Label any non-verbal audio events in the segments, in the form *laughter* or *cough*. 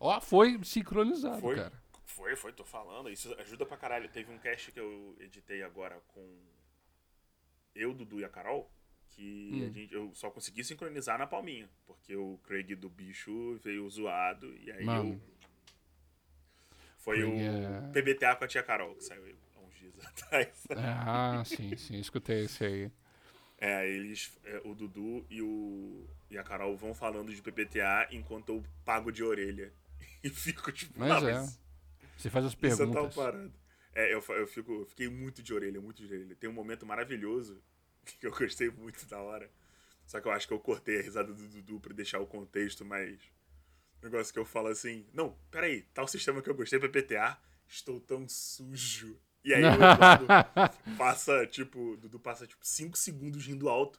Ó, foi sincronizado, Foi. cara. Foi, foi, tô falando. Isso ajuda pra caralho. Teve um cast que eu editei agora com eu, Dudu e a Carol, que Hum. a gente, eu só consegui sincronizar na palminha. Porque o Craig do bicho veio zoado e aí Mano. eu. Foi Craig o é- PBTA com a tia Carol, que saiu há uns dias *laughs* atrás. Ah, sim, sim, escutei esse aí. É, eles, é, o Dudu e, o, e a Carol vão falando de PPTA enquanto eu pago de orelha. *laughs* E fico tipo, Mas "Ah, é. Você faz as *laughs* Isso é perguntas. parada. É, eu, eu fico, eu fiquei muito de orelha, muito de orelha. Tem um momento maravilhoso *laughs* que eu gostei muito da hora. Só que eu acho que eu cortei a risada do Dudu pra deixar o contexto mais. Negócio que eu falo assim: Não, peraí, tal sistema que eu gostei PPTA, estou tão sujo. E aí o Eduardo passa, tipo, Dudu passa tipo 5 segundos rindo alto.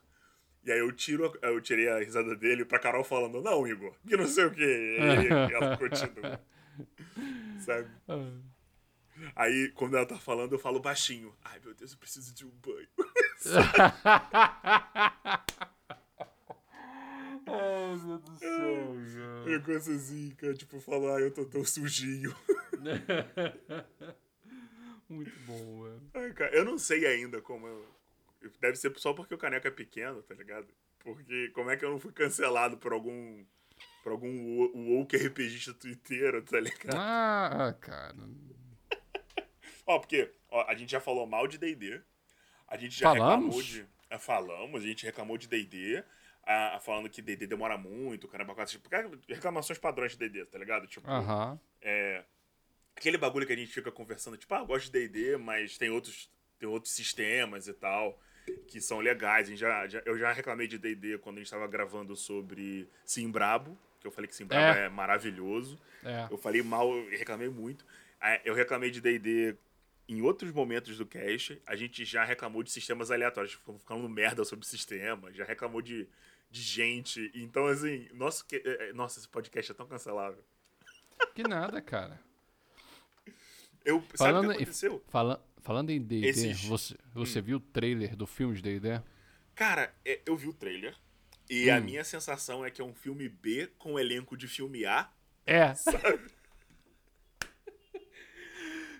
E aí eu tiro, eu tirei a risada dele pra Carol falando, não, Igor, que não sei o que. E ela continua. *laughs* Sabe? Aí, quando ela tá falando, eu falo baixinho. Ai, meu Deus, eu preciso de um banho. *laughs* Ai, meu Deus do céu, Eu coisa assim, cara, tipo, falar, ai, eu tô tão sujinho. *laughs* Muito bom, mano. Ai, cara, eu não sei ainda como eu... Deve ser só porque o caneco é pequeno, tá ligado? Porque como é que eu não fui cancelado por algum... Por algum wo- woke RPGista *laughs* twitteiro, tá ligado? Ah, cara. *laughs* Ó, porque ó, a gente já falou mal de D&D. A gente já Falamos? reclamou de... é, falamos, a gente reclamou de D&D. ah, falando que D&D demora muito, caramba, quatro, tipo, reclamações padrões de D&D, tá ligado? Tipo, é, aquele bagulho que a gente fica conversando, tipo, ah, eu gosto de D&D, mas tem outros, tem outros sistemas e tal que são legais. Já, já- eu já reclamei de D&D quando a gente tava gravando sobre Simbrabo, que eu falei que Simbrabo é, É. maravilhoso. É. Eu falei mal, eu reclamei muito. Eu reclamei de D&D em outros momentos do cast. A gente já reclamou de sistemas aleatórios, ficamos falando merda sobre sistema, já reclamou de, de gente. Então, assim, nosso, eh, eh, nossa, esse podcast é tão cancelável. Que nada, cara. Eu, sabe o Falando que em- aconteceu? Fala, falando em D&D, Esses- você, você Hum. viu o trailer do filme de D&D? Cara, é, eu vi o trailer e a Hum. minha sensação é que é um filme B com elenco de filme A. É. *laughs*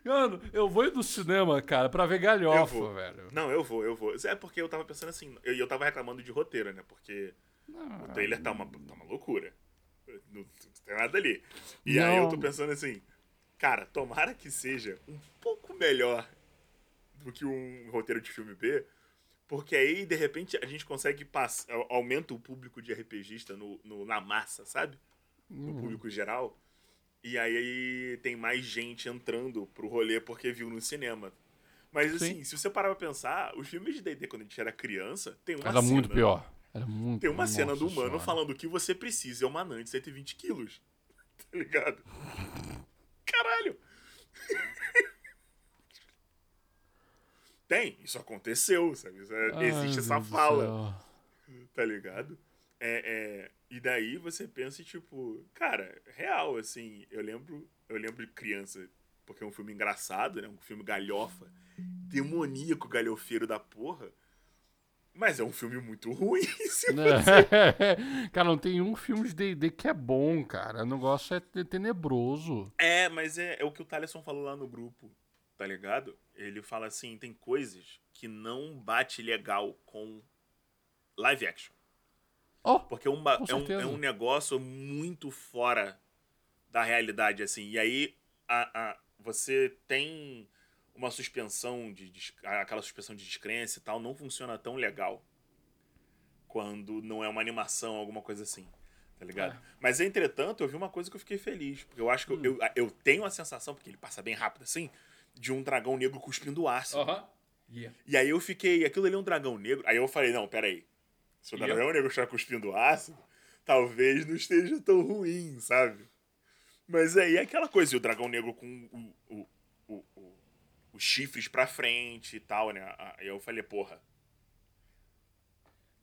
Mano, eu vou ir no cinema, cara, pra ver galhofa, velho. Não, eu vou, eu vou. É porque eu tava pensando assim, eu, eu tava reclamando de roteiro, né? Porque Não, o trailer tá uma, tá uma loucura. Não, não tem nada ali. E aí eu tô Não. pensando assim, cara, tomara que seja um pouco melhor do que um roteiro de filme B, porque aí, de repente, a gente consegue passar, aumenta o público de RPGista no, no- na massa, sabe? No Uhum. público geral. E aí tem mais gente entrando pro rolê porque viu no cinema. Mas assim, Sim. se você parar pra pensar, os filmes de D&D quando a gente era criança, tem uma Era cena... muito pior. Era muito Tem uma cena do humano Senhora. falando que você precisa é uma anã de 120 quilos. *laughs* Tá ligado? Caralho! Tem, isso aconteceu, sabe? É- Ai, existe essa Deus fala, tá ligado? É, é, e daí você pensa, tipo, cara, real, assim, eu lembro, eu lembro de criança, porque é um filme engraçado, né? Um filme galhofa, demoníaco galhofeiro da porra. Mas é um filme muito ruim, *laughs* se Né? *laughs* cara, não tem um filme de D&D que é bom, cara. O negócio é te- tenebroso. É, mas é, é o que o Thaleson falou lá no grupo, tá ligado? Ele fala assim, tem coisas que não bate legal com live action. Ó, Porque é um, Com é um, é um negócio muito fora da realidade, assim. E aí a, a- você tem uma suspensão de, des- aquela suspensão de descrença e tal, não funciona tão legal quando não é uma animação, alguma coisa assim. Tá ligado? É. Mas, entretanto, eu vi uma coisa que eu fiquei feliz. Porque eu acho que eu- eu, eu tenho a sensação, porque ele passa bem rápido assim, de um dragão negro cuspindo ácido. Aham. Yeah. E aí eu fiquei, aquilo ali é um dragão negro. Aí eu falei, não, peraí. Se o dragão negro está cuspindo ácido, talvez não esteja tão ruim, sabe? Mas aí é aquela coisa, e o dragão negro com o, o- os chifres pra frente e tal, né? Aí eu falei, porra.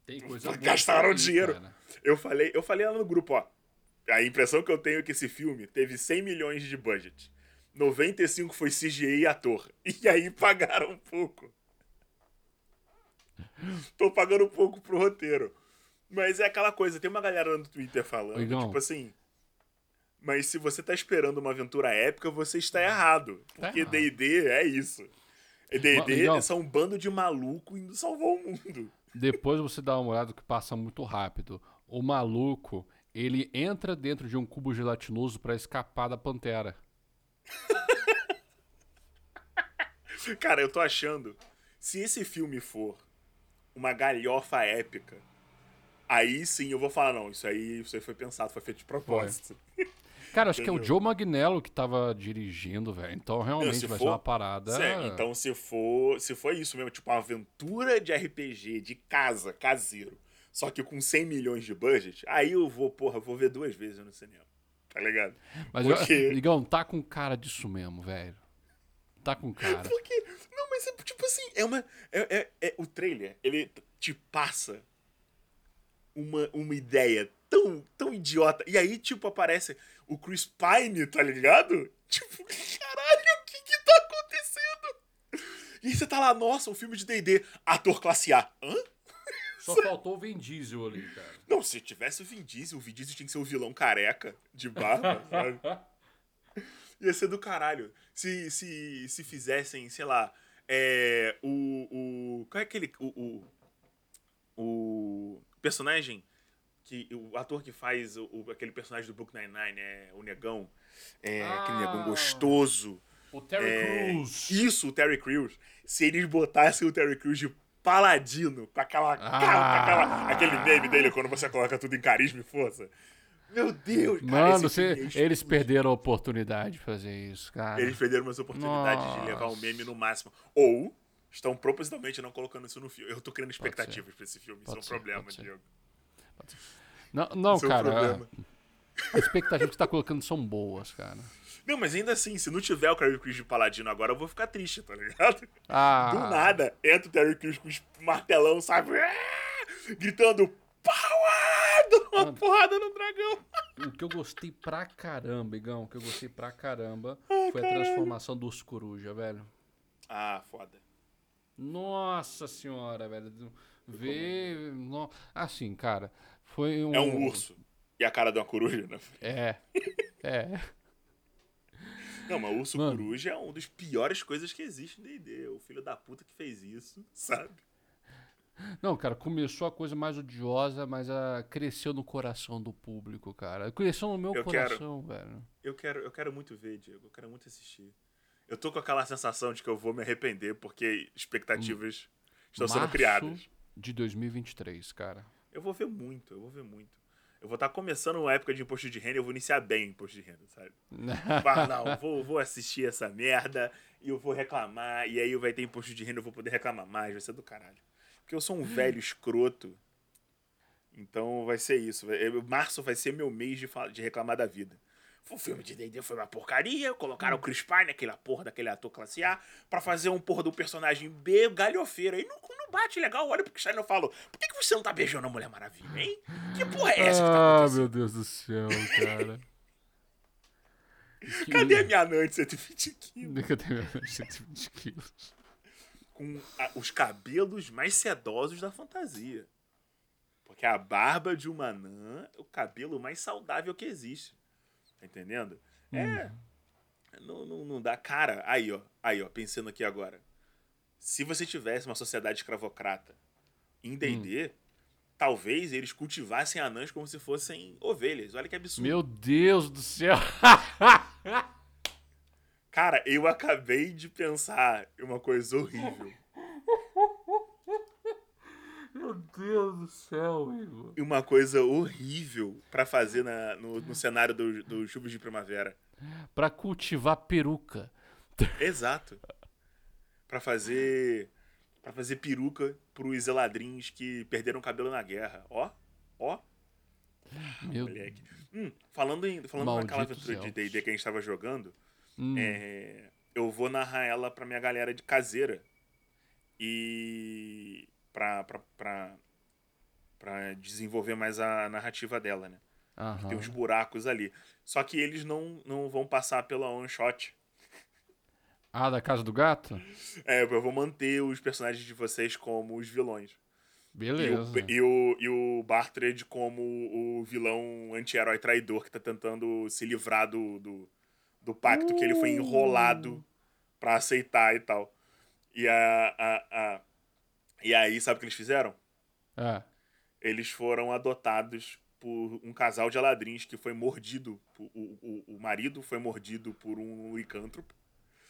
Tem coisa Gastaram dinheiro. cara. Eu falei, eu falei lá no grupo, ó. A impressão que eu tenho é que esse filme teve 100 milhões de budget. 95 foi CGI e ator. *laughs* E aí pagaram um pouco. Tô pagando um pouco pro roteiro. Mas é aquela coisa, tem uma galera no Twitter falando, tipo assim. Mas se você tá esperando uma aventura épica, você está errado. Tá Porque errado. D&D é isso. D&D Miguel. são um bando de maluco indo salvar o mundo. Depois você dá uma olhada que passa muito rápido. O maluco, ele entra dentro de um cubo gelatinoso pra escapar da pantera. *laughs* Cara, eu tô achando, se esse filme for uma galhofa épica, aí sim eu vou falar, não, isso aí, isso aí foi pensado, foi feito de propósito. Cara, acho que é o Entendeu? Joe Magnello que tava dirigindo, velho. Então realmente se vai for- ser uma parada. Sério, então se for, se for isso mesmo, tipo uma aventura de RPG de casa, caseiro, só que com 100 milhões de budget, aí eu vou, porra, vou ver duas vezes no cinema. Tá ligado? Mas, porque- *laughs* eu, Ligão, tá com cara disso mesmo, velho. Tá com cara. Porque, não, mas é tipo assim, é uma. É, é- é- o trailer, ele te passa uma, uma ideia tão, tão idiota. E aí, tipo, aparece o Chris Pine, tá ligado? *laughs* Tipo, caralho, o que que tá acontecendo? E você tá lá, nossa, um filme de DD, ator classe A. Hã? *laughs* Só faltou o Vin Diesel ali, cara. Não, se tivesse o Vin Diesel, o Vin Diesel tinha que ser o vilão careca, de barba, *laughs* sabe? Ia ser do caralho. Se, se, se fizessem, sei lá, é, o, o. Qual é aquele. O, o, o personagem. Que, o ator que faz o, o- aquele personagem do Book Nine-Nine, é o negão. É, aquele Ah. negão gostoso. O Terry É, Crews. Isso, o Terry Crews. Se eles botassem o Terry Crews de paladino, com aquela, Ah. cara, com aquela- aquele meme dele quando você coloca tudo em carisma e força. Meu Deus, cara, Mano, você, é eles perderam a oportunidade de fazer isso, cara. Eles perderam umas oportunidades de levar o Nossa. meme no máximo. Ou estão propositalmente não colocando isso no filme. Eu tô criando expectativas pra esse filme. Pode isso é um problema, pode ser. Não, não é cara. As expectativas que você tá colocando são boas, cara. Não, mas ainda assim, se não tiver o Terry Crews de paladino agora, eu vou ficar triste, tá ligado? Ah, Do nada, entra o Terry Crews com os martelão, sabe? Ah! Gritando, power! Dando uma Mano. porrada no dragão. O que eu gostei pra caramba, Igão, o que eu gostei pra caramba Ai, foi a caralho. transformação dos coruja, velho. Ah, foda. Nossa senhora, velho. Ver. No... Assim, cara, foi um. É um urso. E a cara de uma coruja, né? É. É. Não, mas urso Mano. coruja é uma das piores coisas que existe em D&D. O filho da puta que fez isso, *laughs* sabe? Não, cara, começou a coisa mais odiosa, mas a... cresceu no coração do público, cara. Cresceu no meu Eu quero. coração, velho. Eu quero, eu quero muito ver, Diego. Eu quero muito assistir. Eu tô com aquela sensação de que eu vou me arrepender porque expectativas estão sendo Março criadas. De 2023, cara. Eu vou ver muito, eu vou ver muito. Eu vou estar começando uma época de imposto de renda, eu vou iniciar bem o imposto de renda, sabe? *laughs* Não, vou, vou assistir essa merda e eu vou reclamar, e aí vai ter imposto de renda, eu vou poder reclamar mais, vai ser do caralho. Porque eu sou um velho escroto, então vai ser isso. Março vai ser meu mês de, de reclamar da vida. O filme de D&D foi uma porcaria, colocaram o Chris Pine, aquela porra daquele ator classe A, pra fazer um porra do personagem B galhofeira. E não, não bate legal, olha pro Chris Pine e eu falo, por que, que você não tá beijando a Mulher Maravilha, hein? Que porra é essa que tá ah, acontecendo? meu Deus do céu, cara. Que- *laughs* Cadê a minha anã de 120 quilos? *laughs* Cadê minha 120 quilos? com a- os cabelos mais sedosos da fantasia. Porque a barba de uma anã é o cabelo mais saudável que existe. Tá entendendo? É. Não, não, não dá. Cara, aí, ó. Aí, ó, pensando aqui agora. Se você tivesse uma sociedade escravocrata em D&D, talvez eles cultivassem anãs como se fossem ovelhas. Olha que absurdo. Meu Deus do céu. Cara, eu acabei de pensar em uma coisa horrível. *laughs* Meu Deus do céu, Igor. e uma coisa horrível pra fazer na- no, no cenário do, do Chuvas de Primavera. Pra cultivar peruca. Exato. Pra fazer. para fazer peruca pros eladrins que perderam cabelo na guerra. Ó, ó, Meu moleque. Hum, falando em, falando naquela aventura de. D&D que a gente tava jogando, Hum, é, eu vou narrar ela pra minha galera de caseira. E. pra desenvolver mais a narrativa dela, né? aham. Tem uns buracos ali. Só que eles não, não vão passar pela one shot. Ah, da Casa do Gato? É, eu vou manter os personagens de vocês como os vilões. Beleza. E o, e o, e o Bartred como o vilão anti-herói traidor que tá tentando se livrar do, do, do pacto que ele foi enrolado pra aceitar e tal. E, a, a, a, e aí, sabe o que eles fizeram? É. Eles foram adotados por um casal de ladrins que foi mordido. O, o, o marido foi mordido por um licântropo.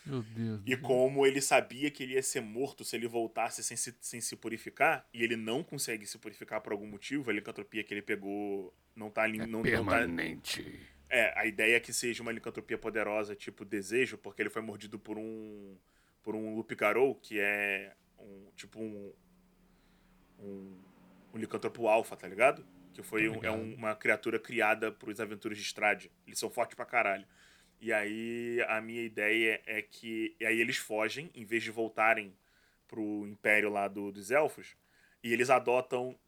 Meu Deus. E como ele sabia que ele ia ser morto se ele voltasse sem se, sem se purificar, e ele não consegue se purificar por algum motivo, a licantropia que ele pegou não tá ali. É não, não tá, permanente. é, a ideia é que seja uma licantropia poderosa, tipo desejo, porque ele foi mordido por um. por um Lupigarou, que é um. tipo um. um, um licantropo alfa, tá ligado? Que foi um- é um- uma criatura criada pros aventuras de Strade. Eles são fortes pra caralho. E aí a minha ideia é que. E aí eles fogem, em vez de voltarem pro império lá do- dos elfos, e eles adotam.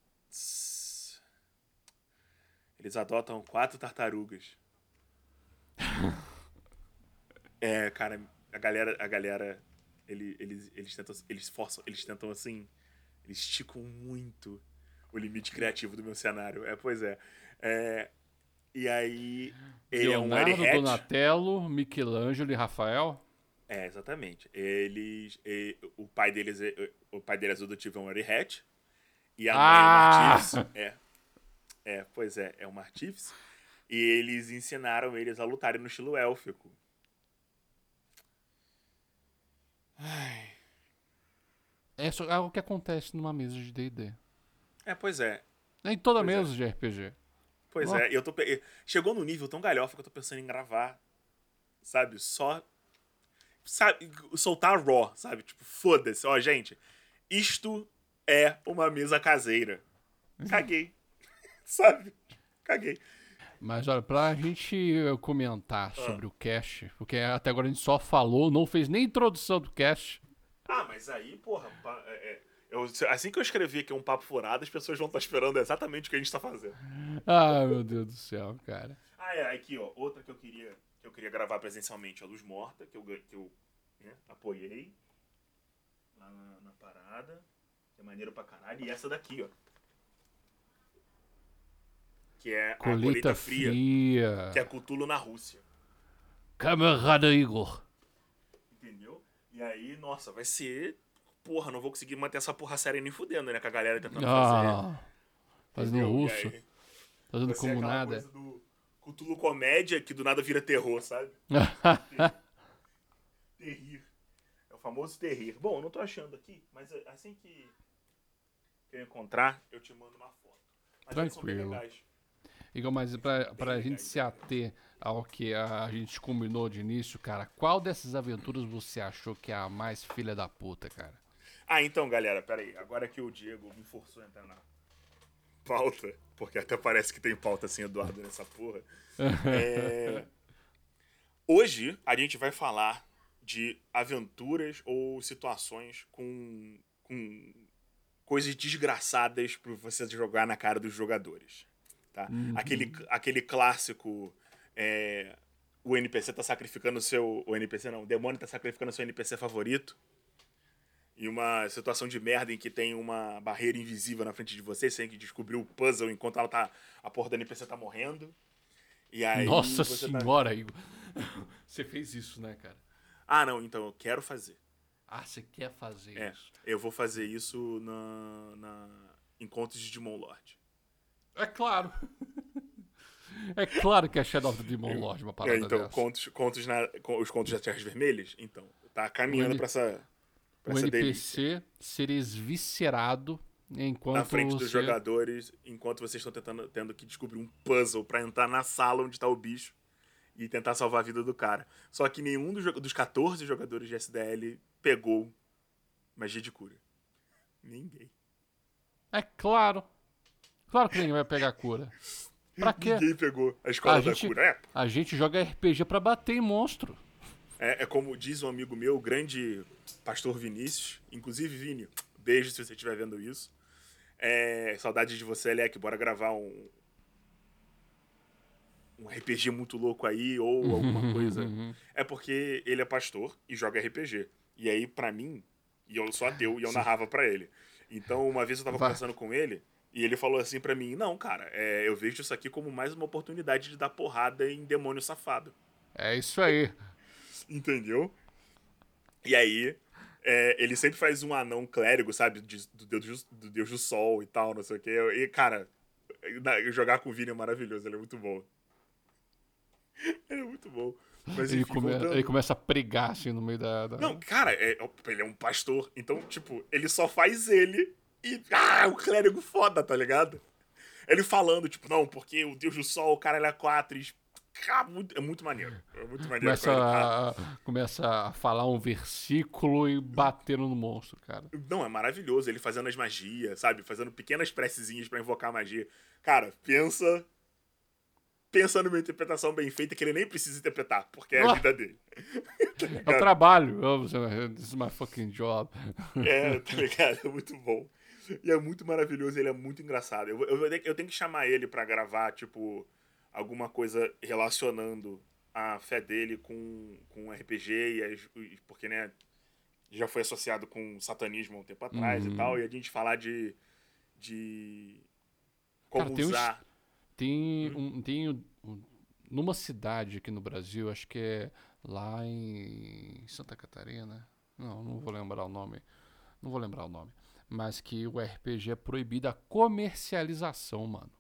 Eles adotam quatro tartarugas. *laughs* É, cara, a galera, a galera, ele- eles, eles tentam, eles forçam, eles tentam assim, eles esticam muito o limite criativo do meu cenário. É, pois é. É, e aí, ele é um Leonardo. Donatello, Michelangelo e Rafael. É, exatamente. Eles, o pai deles, é, o pai deles adotivo é um Erihet. E a mãe Ah! é uma artífice. É, é, pois é, é uma artífice. E eles ensinaram eles a lutarem no estilo élfico. Ai. É só algo que acontece numa mesa de D&D. É, pois é. Em toda Pois é. mesa de RPG. Pois Ó. é, eu tô pe- chegou num nível tão galhofa que eu tô pensando em gravar, sabe? Só sabe, soltar raw, sabe? Tipo, foda-se, ó, gente. Isto é uma mesa caseira. Caguei. *laughs* sabe? Caguei. Mas olha, pra gente eh, Ah. comentar sobre o cast, porque até agora a gente só falou, não fez nem introdução do cast. Ah, mas aí, porra, é- é, eu- assim que eu escrevi que é um papo furado, as pessoas vão estar esperando exatamente o que a gente tá fazendo. Ai, meu Deus do céu, cara. Ah, é, aqui, ó, outra que eu queria, que eu queria gravar presencialmente, a Luz Morta, que eu, que eu né, apoiei lá na, na parada, é maneiro pra caralho, e essa daqui, ó. Que é a Colheita colheita fria, fria. que é Cthulhu na Rússia, Camarada Igor. entendeu? E aí, nossa, vai ser... Porra, não vou conseguir manter essa porra séria nem fudendo, né? Com a galera tentando fazer. Ah, fazendo entendeu? E russo, aí, fazendo como nada. coisa do Cthulhu comédia que do nada vira terror, sabe? *laughs* Terrir. É o famoso terrir. Bom, eu não tô achando aqui, mas assim que eu encontrar, eu te mando uma foto. Mas eles são bem Tranquilo. legais. Igor, mas pra, pra Bem gente se ater ao que a gente combinou de início, cara, qual dessas aventuras você achou que é a mais filha da puta, cara? Ah, então, galera, peraí. Agora que o Diego me forçou a entrar na pauta, porque até parece que tem pauta sem Eduardo nessa porra. *laughs* É, Hoje a gente vai falar de aventuras ou situações com, com coisas desgraçadas pra você jogar na cara dos jogadores. Tá? Aquele, aquele clássico. é, o NPC tá sacrificando o seu. O NPC não, o demônio tá sacrificando o seu NPC favorito. E uma situação de merda em que tem uma barreira invisível na frente de você, você tem que descobrir o puzzle enquanto ela tá. A porra do NPC tá morrendo. E aí. Nossa você tá- senhora, Igor. *laughs* Você fez isso, né, cara? Ah, não, então eu quero fazer. Ah, você quer fazer É, isso? eu vou fazer isso na, na Encontros de Demon Lord. É claro. É claro que é Shadow of the Demon Lord uma É, parada então, dessa. contos, contos na, os contos das Terras Vermelhas, então, tá caminhando pra essa, pra O essa delícia. NPC ser esviscerado enquanto Na frente dos você... jogadores, enquanto vocês estão tentando, tendo que descobrir um puzzle pra entrar na sala onde tá o bicho e tentar salvar a vida do cara. Só que nenhum dos, dos 14 jogadores de SDL pegou magia de cura. Ninguém. É claro. Claro que ninguém vai pegar a cura. Pra quê? Ninguém pegou a escola A da gente- cura. É, A gente joga RPG pra bater em monstro. É, é como diz um amigo meu, o grande pastor Vinícius. Inclusive, Vini, beijo se você estiver vendo isso. É, saudade de você, Alec. Bora gravar um. Um RPG muito louco aí, ou *laughs* alguma coisa. É porque ele é pastor e joga RPG. E aí, pra mim, e eu sou ateu, e eu narrava pra ele. Então, uma vez eu tava Vai. conversando com ele e ele falou assim pra mim: Não, cara, é, eu vejo isso aqui como mais uma oportunidade de dar porrada em demônio safado. É isso aí. Entendeu? E aí, é, ele sempre faz um anão clérigo, sabe? de- do, deus, do deus do sol e tal, não sei o quê. E, cara, jogar com o Vini é maravilhoso, ele é muito bom. *laughs* Ele é muito bom. Mas Ele, enfim, come- voltando. ele começa a pregar assim no meio da. da- Não, cara, é- ele é um pastor. Então, tipo, ele só faz ele e. Ah, o clérigo foda, tá ligado? Ele falando, tipo, não, porque o Deus do Sol, o cara, ele é quatro. E, muito- é muito maneiro. É muito maneiro. Começa tá- a, começa a falar um versículo e batendo no monstro, cara. Não, é maravilhoso. Ele fazendo as magias, sabe? Fazendo pequenas precezinhas pra invocar a magia. Cara, pensa. Pensa numa interpretação bem feita que ele nem precisa interpretar, porque é a Ah. vida dele. *laughs* É o trabalho. This is my fucking job. É, tá ligado? É muito bom. *laughs* E é muito maravilhoso, ele é muito engraçado. Eu, eu, eu tenho que chamar ele pra gravar, tipo, alguma coisa relacionando a fé dele com, com RPG, e as- porque, né, já foi associado com satanismo há um tempo atrás Uhum. e tal, e a gente falar de. de. como Cara, tem uns- usar. Tem um, tem um- um- numa cidade aqui no Brasil, acho que é lá em Santa Catarina. Não, não vou lembrar o nome. Não vou lembrar o nome. Mas que o RPG é proibido a comercialização, mano.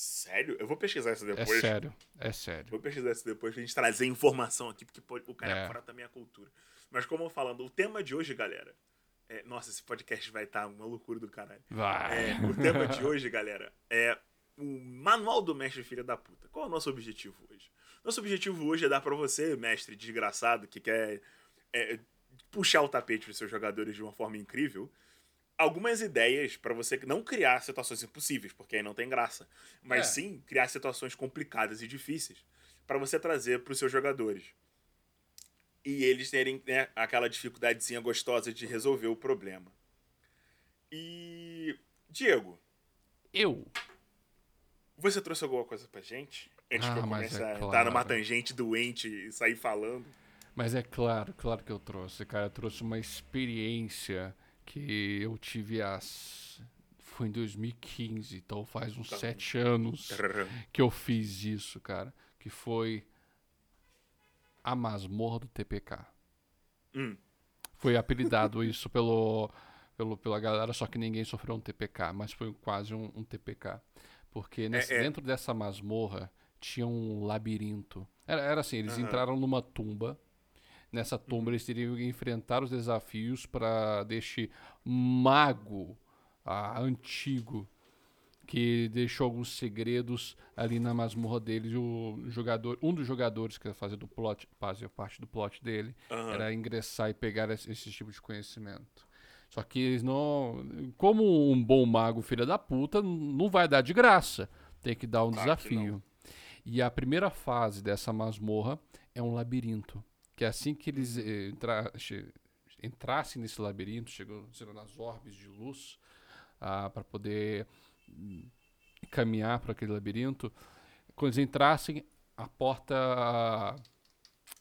sério? Eu vou pesquisar isso É depois. sério, é sério. Vou pesquisar isso depois pra gente trazer informação aqui, porque o cara é É. fora da minha cultura. Mas como eu falando, o tema de hoje, galera. é- nossa, esse podcast vai estar uma loucura do caralho. Vai. É, o tema de hoje, galera, é o manual do mestre filha da puta. Qual é o nosso objetivo hoje? Nosso objetivo hoje é dar pra você, mestre desgraçado, que quer é, puxar o tapete dos seus jogadores de uma forma incrível, algumas ideias pra você não criar situações impossíveis, porque aí não tem graça, mas É. sim criar situações complicadas e difíceis pra você trazer pros seus jogadores. E eles terem né, aquela dificuldadezinha gostosa de resolver o problema. E. Diego, Eu. você trouxe alguma coisa pra gente? Antes Ah, que eu comece é a entrar claro. numa tangente doente e sair falando. Mas é claro, claro que eu trouxe, cara. Eu trouxe uma experiência que eu tive as. Foi em 2015, então faz uns Tá. sete anos *laughs* que eu fiz isso, cara. Que foi a masmorra do TPK. Hum. Foi *laughs* apelidado isso pelo, pelo, pela galera, só que ninguém sofreu um TPK, mas foi quase um, um TPK. Porque nesse- é. dentro dessa masmorra tinha um labirinto. Era, era assim, eles Aham. entraram numa tumba. Nessa Uhum. tumba eles teriam que enfrentar os desafios para deste mago ah, antigo que deixou alguns segredos ali na masmorra deles. O jogador, um dos jogadores que fazia do plot, fazia parte do plot dele, Aham. era ingressar e pegar esse, esse tipo de conhecimento. Só que eles não, como um bom mago filha da puta, não vai dar de graça. Tem que dar um Claro desafio. E a primeira fase dessa masmorra é um labirinto, que assim que eles eh, entra, entrassem nesse labirinto, chegando nas orbes de luz, para poder hum, caminhar para aquele labirinto, quando eles entrassem, a porta ah,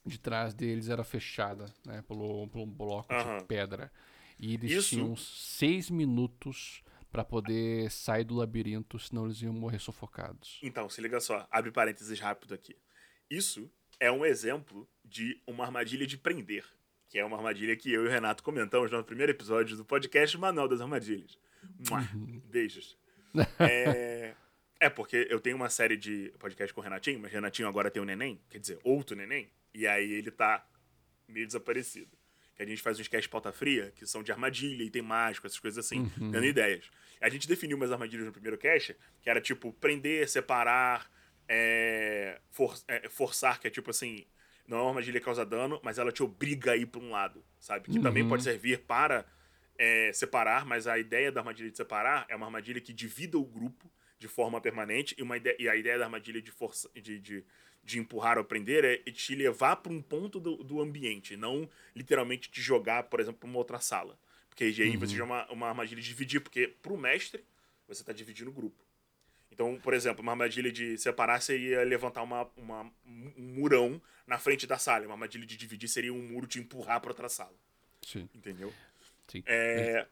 de trás deles era fechada, né, pelo, por um bloco Aham. de pedra. E eles Isso- tinham seis minutos para poder sair do labirinto, senão eles iam morrer sufocados. Então, se liga só, abre parênteses rápido aqui. Isso é um exemplo de uma armadilha de prender, que é uma armadilha que eu e o Renato comentamos no primeiro episódio do podcast Manual das Armadilhas. Mua, Beijos. *laughs* É... é, porque eu tenho uma série de podcast com o Renatinho, mas o Renatinho agora tem um neném, quer dizer, outro neném, e aí ele tá meio desaparecido. Que a gente faz uns cast pauta fria, que são de armadilha, item mágico, essas coisas assim, dando ideias. A gente definiu umas armadilhas no primeiro cast, que era tipo prender, separar, é, for- é, forçar, que é tipo assim, não é uma armadilha que causa dano, mas ela te obriga a ir pra um lado, sabe? Que também Uhum. pode servir para é, separar, mas a ideia da armadilha de separar é uma armadilha que divida o grupo de forma permanente, e, uma ideia, e a ideia da armadilha de, força, de, de, de empurrar ou prender é te levar para um ponto do, do ambiente, não literalmente te jogar, por exemplo, para uma outra sala. Porque aí você já é uma, uma armadilha de dividir, porque pro mestre você está dividindo o grupo. Então, por exemplo, uma armadilha de separar seria levantar uma, uma- um murão na frente da sala. Uma armadilha de dividir seria um muro te empurrar para outra sala. Sim, Entendeu? sim. É,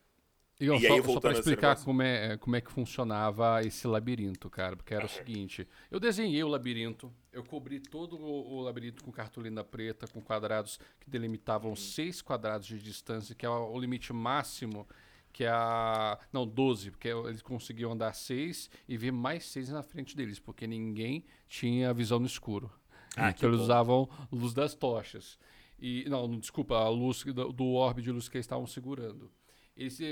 E, ó, e só, aí, só para explicar como é, como é que funcionava esse labirinto, cara, porque era o seguinte: eu desenhei o labirinto, eu cobri todo o, o labirinto com cartolina preta, com quadrados que delimitavam uhum. seis quadrados de distância, que é o limite máximo que é a. Não, 12, porque eles conseguiam andar 6 e ver mais 6 na frente deles, porque ninguém tinha visão no escuro. Ah, então eles bom. usavam luz das tochas. E, não, desculpa, a luz do, do orbe de luz que eles estavam segurando. Eles, uh,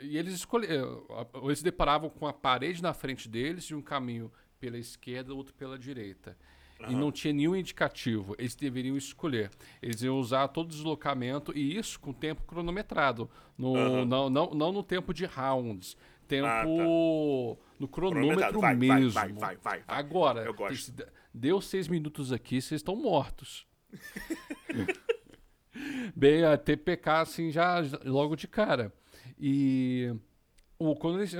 e eles escolheram. Uh, eles deparavam com a parede na frente deles e um caminho pela esquerda, outro pela direita. Uhum. E não tinha nenhum indicativo. Eles deveriam escolher. Eles iam usar todo o deslocamento e isso com tempo cronometrado. No, uhum. não, não, não no tempo de rounds. Tempo ah, tá. no cronômetro vai, mesmo. Vai, vai, vai, Agora, deu seis minutos aqui, vocês estão mortos. *laughs* Bem, a TPK assim já logo de cara. E o, quando eles,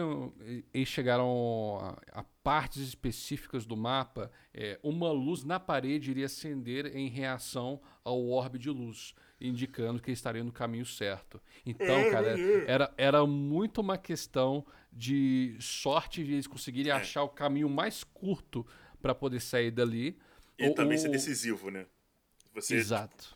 eles chegaram a, a, partes específicas do mapa, é, uma luz na parede iria acender em reação ao orbe de luz, indicando que estaria no caminho certo. Então, é, cara, era, era muito uma questão de sorte de eles conseguirem é. achar o caminho mais curto para poder sair dali. E ou, também ser decisivo, né? Você, Exato.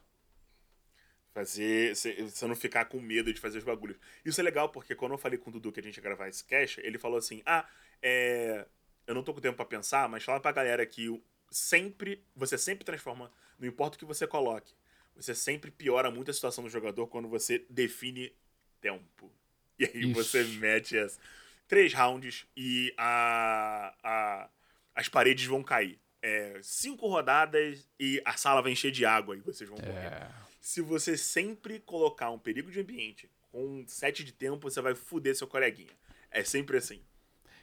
Fazer. Você não ficar com medo de fazer os bagulhos. Isso é legal, porque quando eu falei com o Dudu que a gente ia gravar esse cast, ele falou assim: ah, é. Eu não tô com tempo para pensar, mas fala pra galera que sempre. Você sempre transforma. Não importa o que você coloque. Você sempre piora muito a situação do jogador quando você define tempo. E aí Isso. você mete as três rounds e a, a, as paredes vão cair. É, cinco rodadas e a sala vai encher de água e vocês vão morrer. É se você sempre colocar um perigo de ambiente com um set de tempo, você vai fuder seu coleguinha. É sempre assim.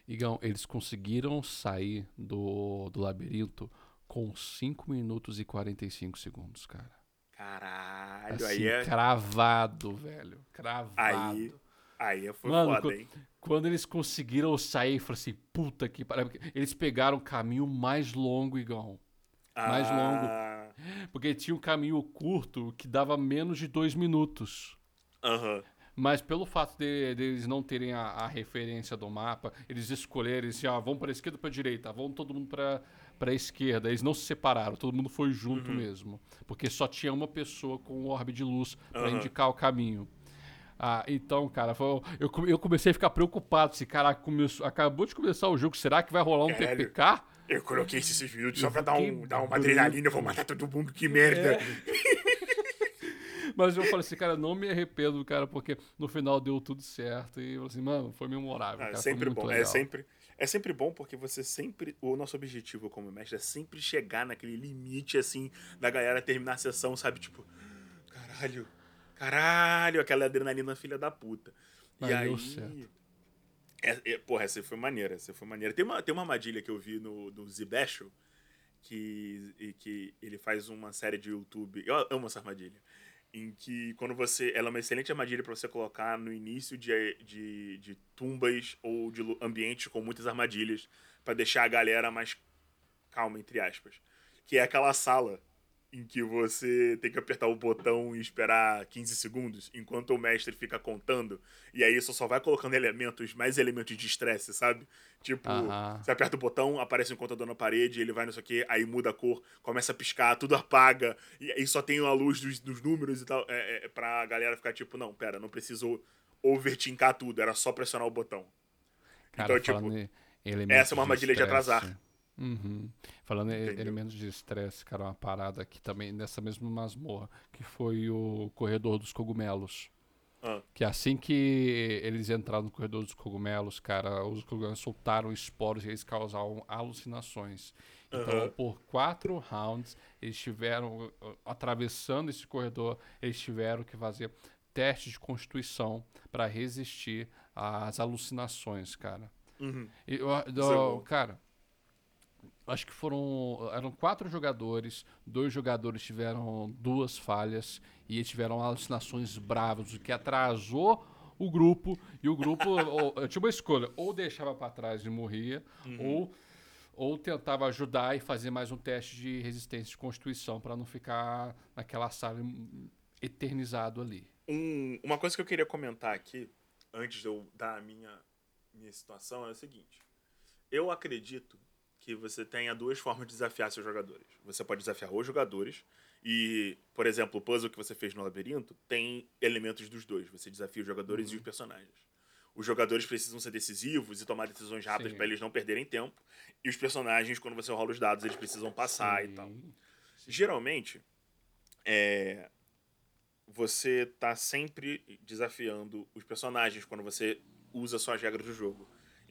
Igão, eles conseguiram sair do, do labirinto com 5 minutos e 45 segundos, cara. Caralho, assim, aí é. Cravado, velho. Cravado. Aí, aí foi Mano, foda, quando, hein? Quando eles conseguiram sair, falei assim, puta que pariu. Eles pegaram o caminho mais longo, Igão. Mais ah. longo *laughs* porque tinha um caminho curto que dava menos de dois minutos. Aham. Uhum. Mas pelo fato de, de, eles não terem a, a, referência do mapa, eles escolherem assim, ah, vão para a esquerda ou para a direita, vão todo mundo para para a esquerda. Eles não se separaram, todo mundo foi junto uhum. mesmo, porque só tinha uma pessoa com o orbe de luz para uhum. indicar o caminho. Ah, então, cara, foi, eu, eu comecei a ficar preocupado. Se, assim, caraca, começou, acabou de começar o jogo, será que vai rolar um Caralho. TPK? Eu coloquei esses minutos só pra dar, um, dar uma adrenalina, eu vou matar todo mundo, que merda. É. *laughs* Mas eu falei assim, cara, não me arrependo, cara, porque no final deu tudo certo. E eu falei assim, mano, foi memorável. Ah, cara, sempre bom, é legal. é sempre. É sempre bom porque você sempre. O nosso objetivo como mestre é sempre chegar naquele limite, assim, da galera terminar a sessão, sabe? Tipo, caralho, caralho, aquela adrenalina filha da puta. Mas e aí. Certo. É, é, porra, essa foi maneira, essa foi maneira. Tem uma, tem uma armadilha que eu vi no, no Zibesho, que, que ele faz uma série de YouTube. Eu amo essa armadilha. Em que quando você. Ela é uma excelente armadilha para você colocar no início de, de, de tumbas ou de ambientes com muitas armadilhas, para deixar a galera mais calma, entre aspas. Que é aquela sala em que você tem que apertar o botão e esperar 15 segundos, enquanto o mestre fica contando, e aí isso só vai colocando elementos, mais elementos de estresse, sabe? Tipo, você aperta o botão, aparece um contador na parede, ele vai não sei o que, aí muda a cor, começa a piscar, tudo apaga, e aí só tem a luz dos, dos números e tal, é, é, pra galera ficar tipo, não, pera, não preciso overtincar tudo, era só pressionar o botão. Cara, então, tipo, essa é uma armadilha de, de atrasar. Uhum. Falando em elementos de estresse, cara, uma parada aqui também nessa mesma masmorra, que foi o corredor dos cogumelos. Ah. Que assim que eles entraram no corredor dos cogumelos, cara, os cogumelos soltaram esporos e eles causavam alucinações. Então, uhum. por quatro rounds, eles tiveram, atravessando esse corredor, eles tiveram que fazer testes de constituição para resistir às alucinações, cara. Uhum. E, é cara, acho que foram eram quatro jogadores, dois jogadores tiveram duas falhas e tiveram alucinações bravas, o que atrasou o grupo e o grupo *laughs* ou, tinha uma escolha, ou deixava para trás e morria, uhum. ou ou tentava ajudar e fazer mais um teste de resistência de constituição para não ficar naquela sala eternizado ali. Um, uma coisa que eu queria comentar aqui antes de eu dar a minha, minha situação, é o seguinte. Eu acredito que você tenha duas formas de desafiar seus jogadores. Você pode desafiar os jogadores e, por exemplo, o puzzle que você fez no labirinto tem elementos dos dois. Você desafia os jogadores uhum. e os personagens. Os jogadores precisam ser decisivos e tomar decisões rápidas para eles não perderem tempo. E os personagens, quando você rola os dados, eles precisam passar Sim. e tal. Sim. Geralmente, é, você tá sempre desafiando os personagens quando você usa suas regras do jogo.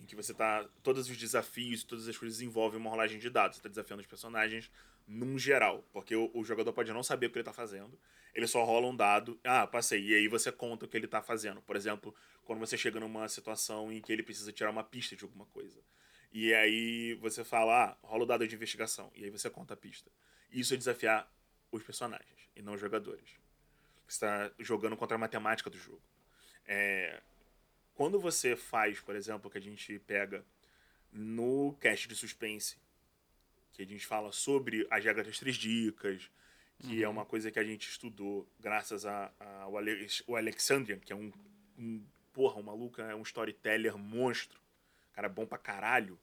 Que você tá. Todos os desafios, todas as coisas envolvem uma rolagem de dados. Você tá desafiando os personagens num geral. Porque o, o, jogador pode não saber o que ele tá fazendo. Ele só rola um dado. Ah, passei. E aí você conta o que ele tá fazendo. Por exemplo, quando você chega numa situação em que ele precisa tirar uma pista de alguma coisa. E aí você fala, ah, rola o dado de investigação. E aí você conta a pista. Isso é desafiar os personagens e não os jogadores. Você está jogando contra a matemática do jogo. É, quando você faz, por exemplo, que a gente pega no cast de suspense, que a gente fala sobre as regras das três dicas, que é uhum. é uma coisa que a gente estudou graças ao Alex, Alexandrian, que é um, um porra, um maluco, é um storyteller monstro, cara bom pra caralho.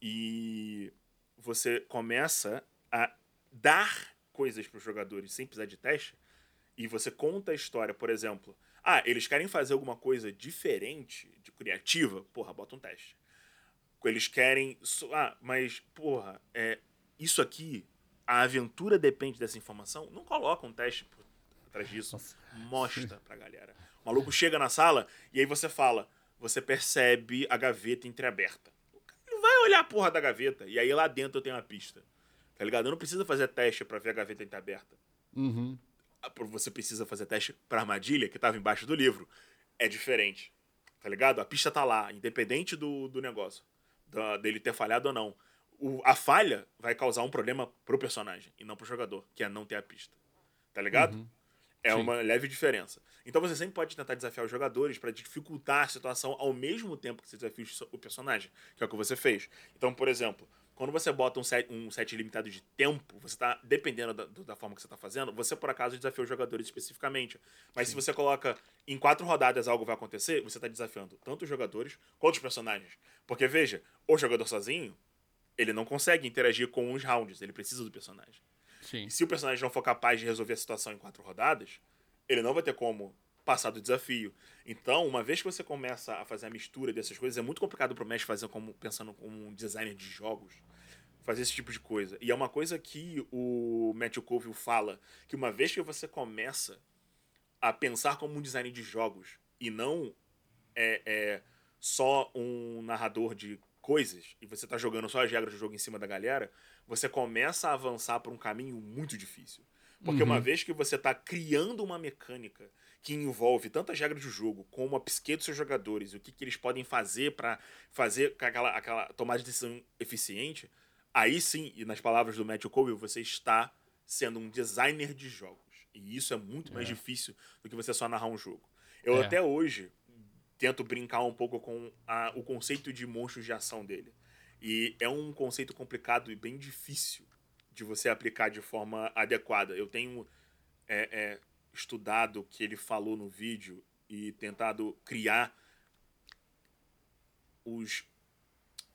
E você começa a dar coisas para os jogadores sem precisar de teste, e você conta a história, por exemplo, ah, eles querem fazer alguma coisa diferente, de criativa, porra, bota um teste. Eles querem. Ah, mas, porra, é, isso aqui, a aventura depende dessa informação. Não coloca um teste por atrás disso. Nossa. Mostra pra galera. O maluco chega na sala e aí você fala. Você percebe a gaveta entreaberta. Ele vai olhar a porra da gaveta. E aí lá dentro eu tenho uma pista. Tá ligado? Eu não preciso fazer teste para ver a gaveta entreaberta. Uhum você precisa fazer teste para armadilha, que estava embaixo do livro, é diferente. Tá ligado? A pista tá lá, independente do, do negócio, da, dele ter falhado ou não. O, a falha vai causar um problema pro personagem e não pro jogador, que é não ter a pista. Tá ligado? Uhum. É Sim. uma leve diferença. Então você sempre pode tentar desafiar os jogadores para dificultar a situação ao mesmo tempo que você desafia o personagem, que é o que você fez. Então, por exemplo, quando você bota um set, um set limitado de tempo, você está dependendo da, da, forma que você está fazendo, você por acaso desafia os jogadores especificamente. Mas Sim. se você coloca em quatro rodadas algo vai acontecer, você está desafiando tanto os jogadores quanto os personagens. Porque veja, o jogador sozinho, ele não consegue interagir com os rounds, ele precisa do personagem. Sim. E se o personagem não for capaz de resolver a situação em quatro rodadas, ele não vai ter como passar do desafio. Então, uma vez que você começa a fazer a mistura dessas coisas, é muito complicado pro mestre fazer como pensando como um designer de jogos, fazer esse tipo de coisa. E é uma coisa que o Matthew Colville fala, que uma vez que você começa a pensar como um designer de jogos e não é, é só um narrador de coisas e você tá jogando só as regras do jogo em cima da galera, você começa a avançar por um caminho muito difícil. Porque uhum. uma vez que você está criando uma mecânica que envolve tantas regras do jogo, como a psique dos seus jogadores, o que, que eles podem fazer para fazer aquela, aquela tomada de decisão eficiente, aí sim, e nas palavras do Matthew Cole, você está sendo um designer de jogos. E isso é muito é. mais difícil do que você só narrar um jogo. Eu é. até hoje tento brincar um pouco com a, o conceito de monstros de ação dele. E é um conceito complicado e bem difícil de você aplicar de forma adequada. Eu tenho é, é, estudado o que ele falou no vídeo e tentado criar os,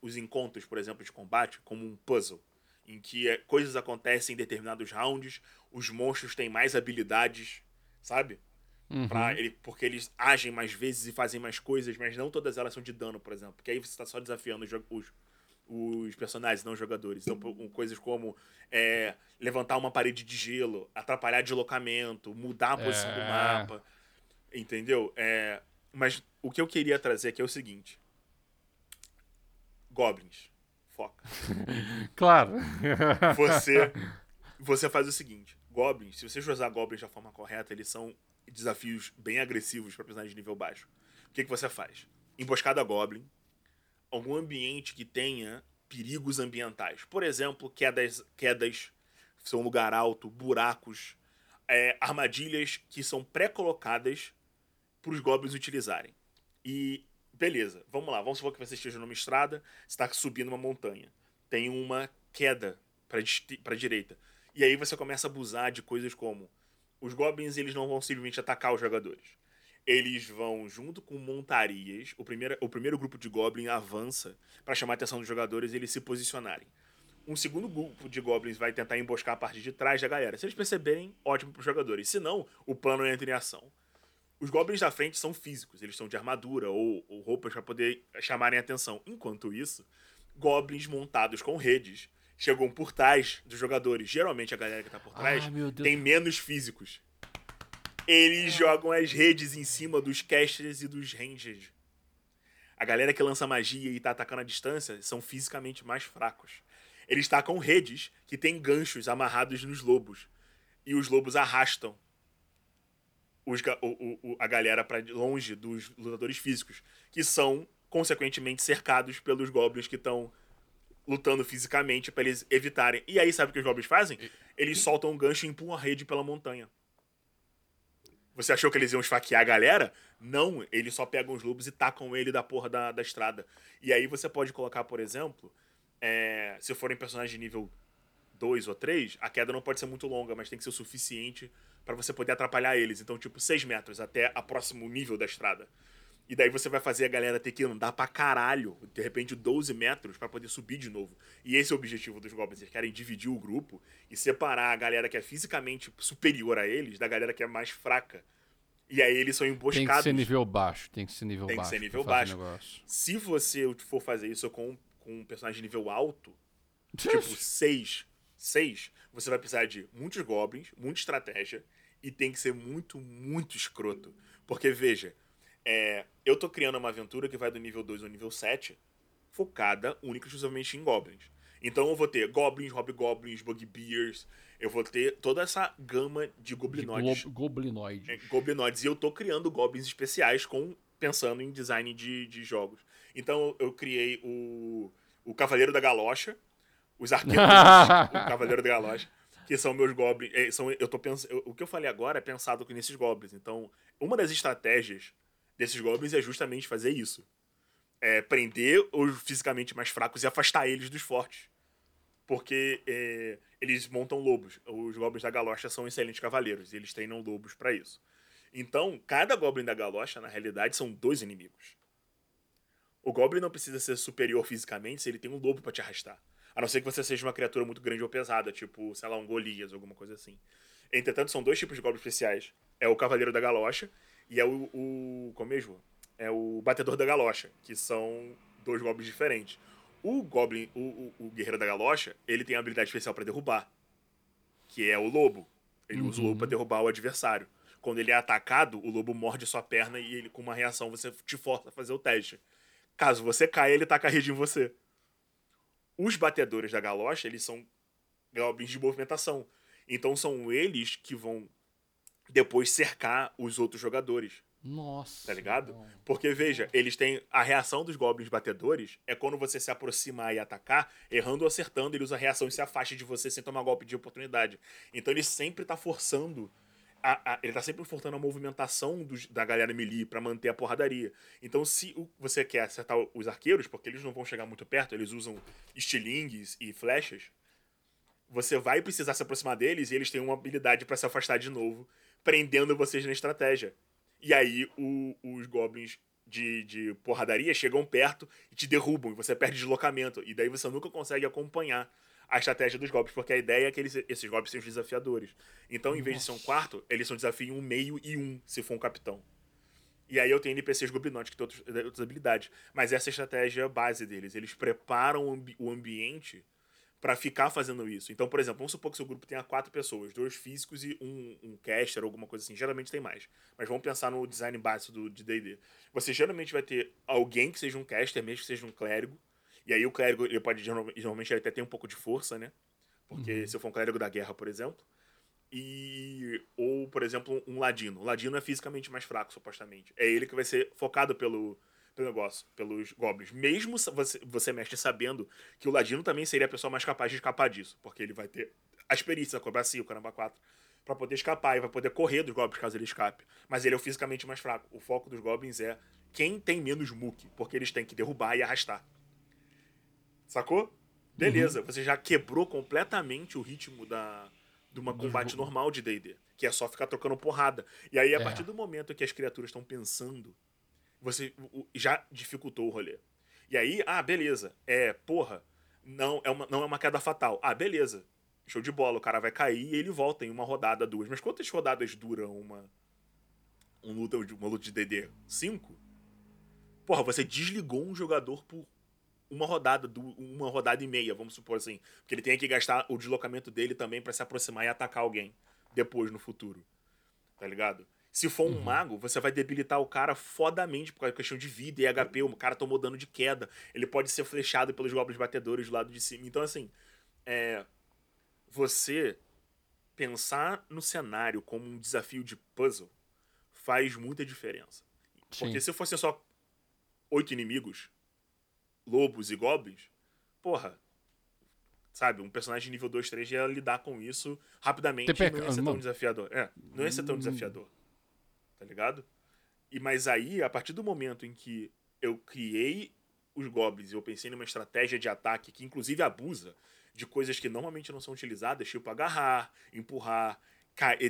os encontros, por exemplo, de combate como um puzzle, em que é, coisas acontecem em determinados rounds, os monstros têm mais habilidades, sabe? Uhum. Pra ele, porque eles agem mais vezes e fazem mais coisas, mas não todas elas são de dano, por exemplo. Porque aí você está só desafiando os, os, os personagens, não os jogadores. Então, coisas como é, levantar uma parede de gelo, atrapalhar deslocamento, mudar a posição é... do mapa. Entendeu? É, mas o que eu queria trazer aqui é o seguinte: Goblins. Foca. *laughs* claro. *laughs* você, você faz o seguinte: Goblins, se você usar Goblins da forma correta, eles são desafios bem agressivos para personagens de nível baixo. O que, que você faz? Emboscada Goblin, algum ambiente que tenha perigos ambientais. Por exemplo, quedas, quedas são lugar alto, buracos, é, armadilhas que são pré-colocadas para os goblins utilizarem. E beleza, vamos lá, vamos supor que você esteja numa estrada, está subindo uma montanha, tem uma queda para a direita. E aí você começa a abusar de coisas como os goblins eles não vão simplesmente atacar os jogadores. Eles vão junto com montarias. O primeiro, o primeiro grupo de Goblin avança para chamar a atenção dos jogadores e eles se posicionarem. Um segundo grupo de Goblins vai tentar emboscar a parte de trás da galera. Se eles perceberem, ótimo para os jogadores. Se não, o plano entra em ação. Os Goblins da frente são físicos, eles estão de armadura ou, ou roupas para poder chamarem atenção. Enquanto isso, Goblins montados com redes chegam por trás dos jogadores. Geralmente a galera que tá por trás tem menos físicos. Eles jogam as redes em cima dos casters e dos rangers. A galera que lança magia e tá atacando à distância são fisicamente mais fracos. Eles tacam redes que têm ganchos amarrados nos lobos. E os lobos arrastam os, o, o, a galera para longe dos lutadores físicos, que são, consequentemente, cercados pelos goblins que estão lutando fisicamente para eles evitarem. E aí, sabe o que os goblins fazem? Eles soltam um gancho e empurram a rede pela montanha. Você achou que eles iam esfaquear a galera? Não, eles só pegam os lobos e tacam ele da porra da, da estrada. E aí você pode colocar, por exemplo, é, se forem personagens de nível 2 ou 3, a queda não pode ser muito longa, mas tem que ser o suficiente para você poder atrapalhar eles. Então, tipo, 6 metros até a próximo nível da estrada. E daí você vai fazer a galera ter que andar pra caralho, de repente 12 metros, para poder subir de novo. E esse é o objetivo dos Goblins. Eles querem dividir o grupo e separar a galera que é fisicamente superior a eles da galera que é mais fraca. E aí eles são emboscados. Tem que ser nível baixo, tem que ser nível tem baixo. Tem que ser nível baixo. Se você for fazer isso com, com um personagem nível alto, *laughs* tipo 6, 6, você vai precisar de muitos goblins, muita estratégia e tem que ser muito, muito escroto. Porque, veja, é, eu tô criando uma aventura que vai do nível 2 ao nível 7, focada única e exclusivamente em goblins. Então eu vou ter goblins, hobgoblins, bugbears, eu vou ter toda essa gama de goblinoides. Go goblinoides. É, goblinoides. E eu tô criando goblins especiais com pensando em design de, de jogos. Então eu criei o, o Cavaleiro da Galocha, os arqueiros, *laughs* o Cavaleiro da Galocha, que são meus goblins. É, são, eu tô pensando, o que eu falei agora é pensado nesses goblins. Então, uma das estratégias desses goblins é justamente fazer isso. É prender os fisicamente mais fracos e afastar eles dos fortes. Porque é, eles montam lobos. Os goblins da galocha são excelentes cavaleiros. E eles treinam lobos para isso. Então, cada goblin da galocha, na realidade, são dois inimigos. O goblin não precisa ser superior fisicamente se ele tem um lobo para te arrastar. A não ser que você seja uma criatura muito grande ou pesada, tipo, sei lá, um Golias, alguma coisa assim. Entretanto, são dois tipos de goblins especiais. É o Cavaleiro da Galocha e é o, o. Como mesmo? É o Batedor da Galocha, que são dois goblins diferentes. O Goblin, o, o, o Guerreiro da Galocha, ele tem a habilidade especial para derrubar, que é o Lobo. Ele uhum. usa o lobo pra uhum. derrubar o adversário. Quando ele é atacado, o lobo morde sua perna e ele, com uma reação, você te força a fazer o teste. Caso você caia, ele taca a rede em você. Os batedores da galocha, eles são goblins de movimentação. Então são eles que vão depois cercar os outros jogadores. Nossa. Tá ligado? Não. Porque, veja, eles têm. A reação dos goblins batedores é quando você se aproximar e atacar, errando ou acertando, ele usa a reação e se afasta de você sem tomar golpe de oportunidade. Então ele sempre tá forçando a, a, ele tá sempre forçando a movimentação dos, da galera melee para manter a porradaria. Então, se o, você quer acertar os arqueiros, porque eles não vão chegar muito perto, eles usam estilingues e flechas, você vai precisar se aproximar deles e eles têm uma habilidade para se afastar de novo, prendendo vocês na estratégia. E aí o, os goblins de, de porradaria chegam perto e te derrubam, e você perde deslocamento. E daí você nunca consegue acompanhar a estratégia dos golpes, porque a ideia é que eles, esses golpes sejam desafiadores. Então, em vez de ser um quarto, eles são desafio um meio e um, se for um capitão. E aí eu tenho NPCs goblinotes que têm outros, outras habilidades. Mas essa é a estratégia base deles. Eles preparam o, ambi o ambiente para ficar fazendo isso. Então, por exemplo, vamos supor que seu grupo tenha quatro pessoas, dois físicos e um, um caster, alguma coisa assim. Geralmente tem mais. Mas vamos pensar no design básico do, de D&D. Você geralmente vai ter alguém que seja um caster, mesmo que seja um clérigo, e aí o clérigo, ele pode, normalmente, ele até tem um pouco de força, né? Porque uhum. se eu for um clérigo da guerra, por exemplo. E. Ou, por exemplo, um ladino. O ladino é fisicamente mais fraco, supostamente. É ele que vai ser focado pelo, pelo negócio, pelos goblins. Mesmo você, você mestre sabendo que o ladino também seria a pessoa mais capaz de escapar disso. Porque ele vai ter a experiência, a cobracia, o caramba 4 para poder escapar e vai poder correr dos goblins caso ele escape. Mas ele é o fisicamente mais fraco. O foco dos goblins é quem tem menos muque, porque eles têm que derrubar e arrastar. Sacou? Beleza, uhum. você já quebrou completamente o ritmo da, do de uma combate normal de D&D, que é só ficar trocando porrada. E aí, a É. partir do momento que as criaturas estão pensando, você já dificultou o rolê. E aí, ah, beleza. É, porra, não é uma, não é uma queda fatal. Ah, beleza. Show de bola, o cara vai cair e ele volta em uma rodada, duas. Mas quantas rodadas dura uma um luta, uma luta de DD? Cinco? Porra, você desligou um jogador por uma rodada, uma rodada e meia, vamos supor assim. Porque ele tem que gastar o deslocamento dele também pra se aproximar e atacar alguém depois no futuro. Tá ligado? Se for um mago, você vai debilitar o cara fodamente por causa da questão de vida e HP. O cara tomou dano de queda. Ele pode ser flechado pelos goblins batedores do lado de cima. Então, assim, é, você pensar no cenário como um desafio de puzzle faz muita diferença. Porque Sim. se fosse só oito inimigos, lobos e goblins, porra, sabe, um personagem nível 2, 3 ia lidar com isso rapidamente TPK, não ia ser tão mano. desafiador. É, não ia ser tão Hum. desafiador. Tá ligado? E mas aí, a partir do momento em que eu criei os goblins e eu pensei numa estratégia de ataque que inclusive abusa de coisas que normalmente não são utilizadas, tipo agarrar, empurrar,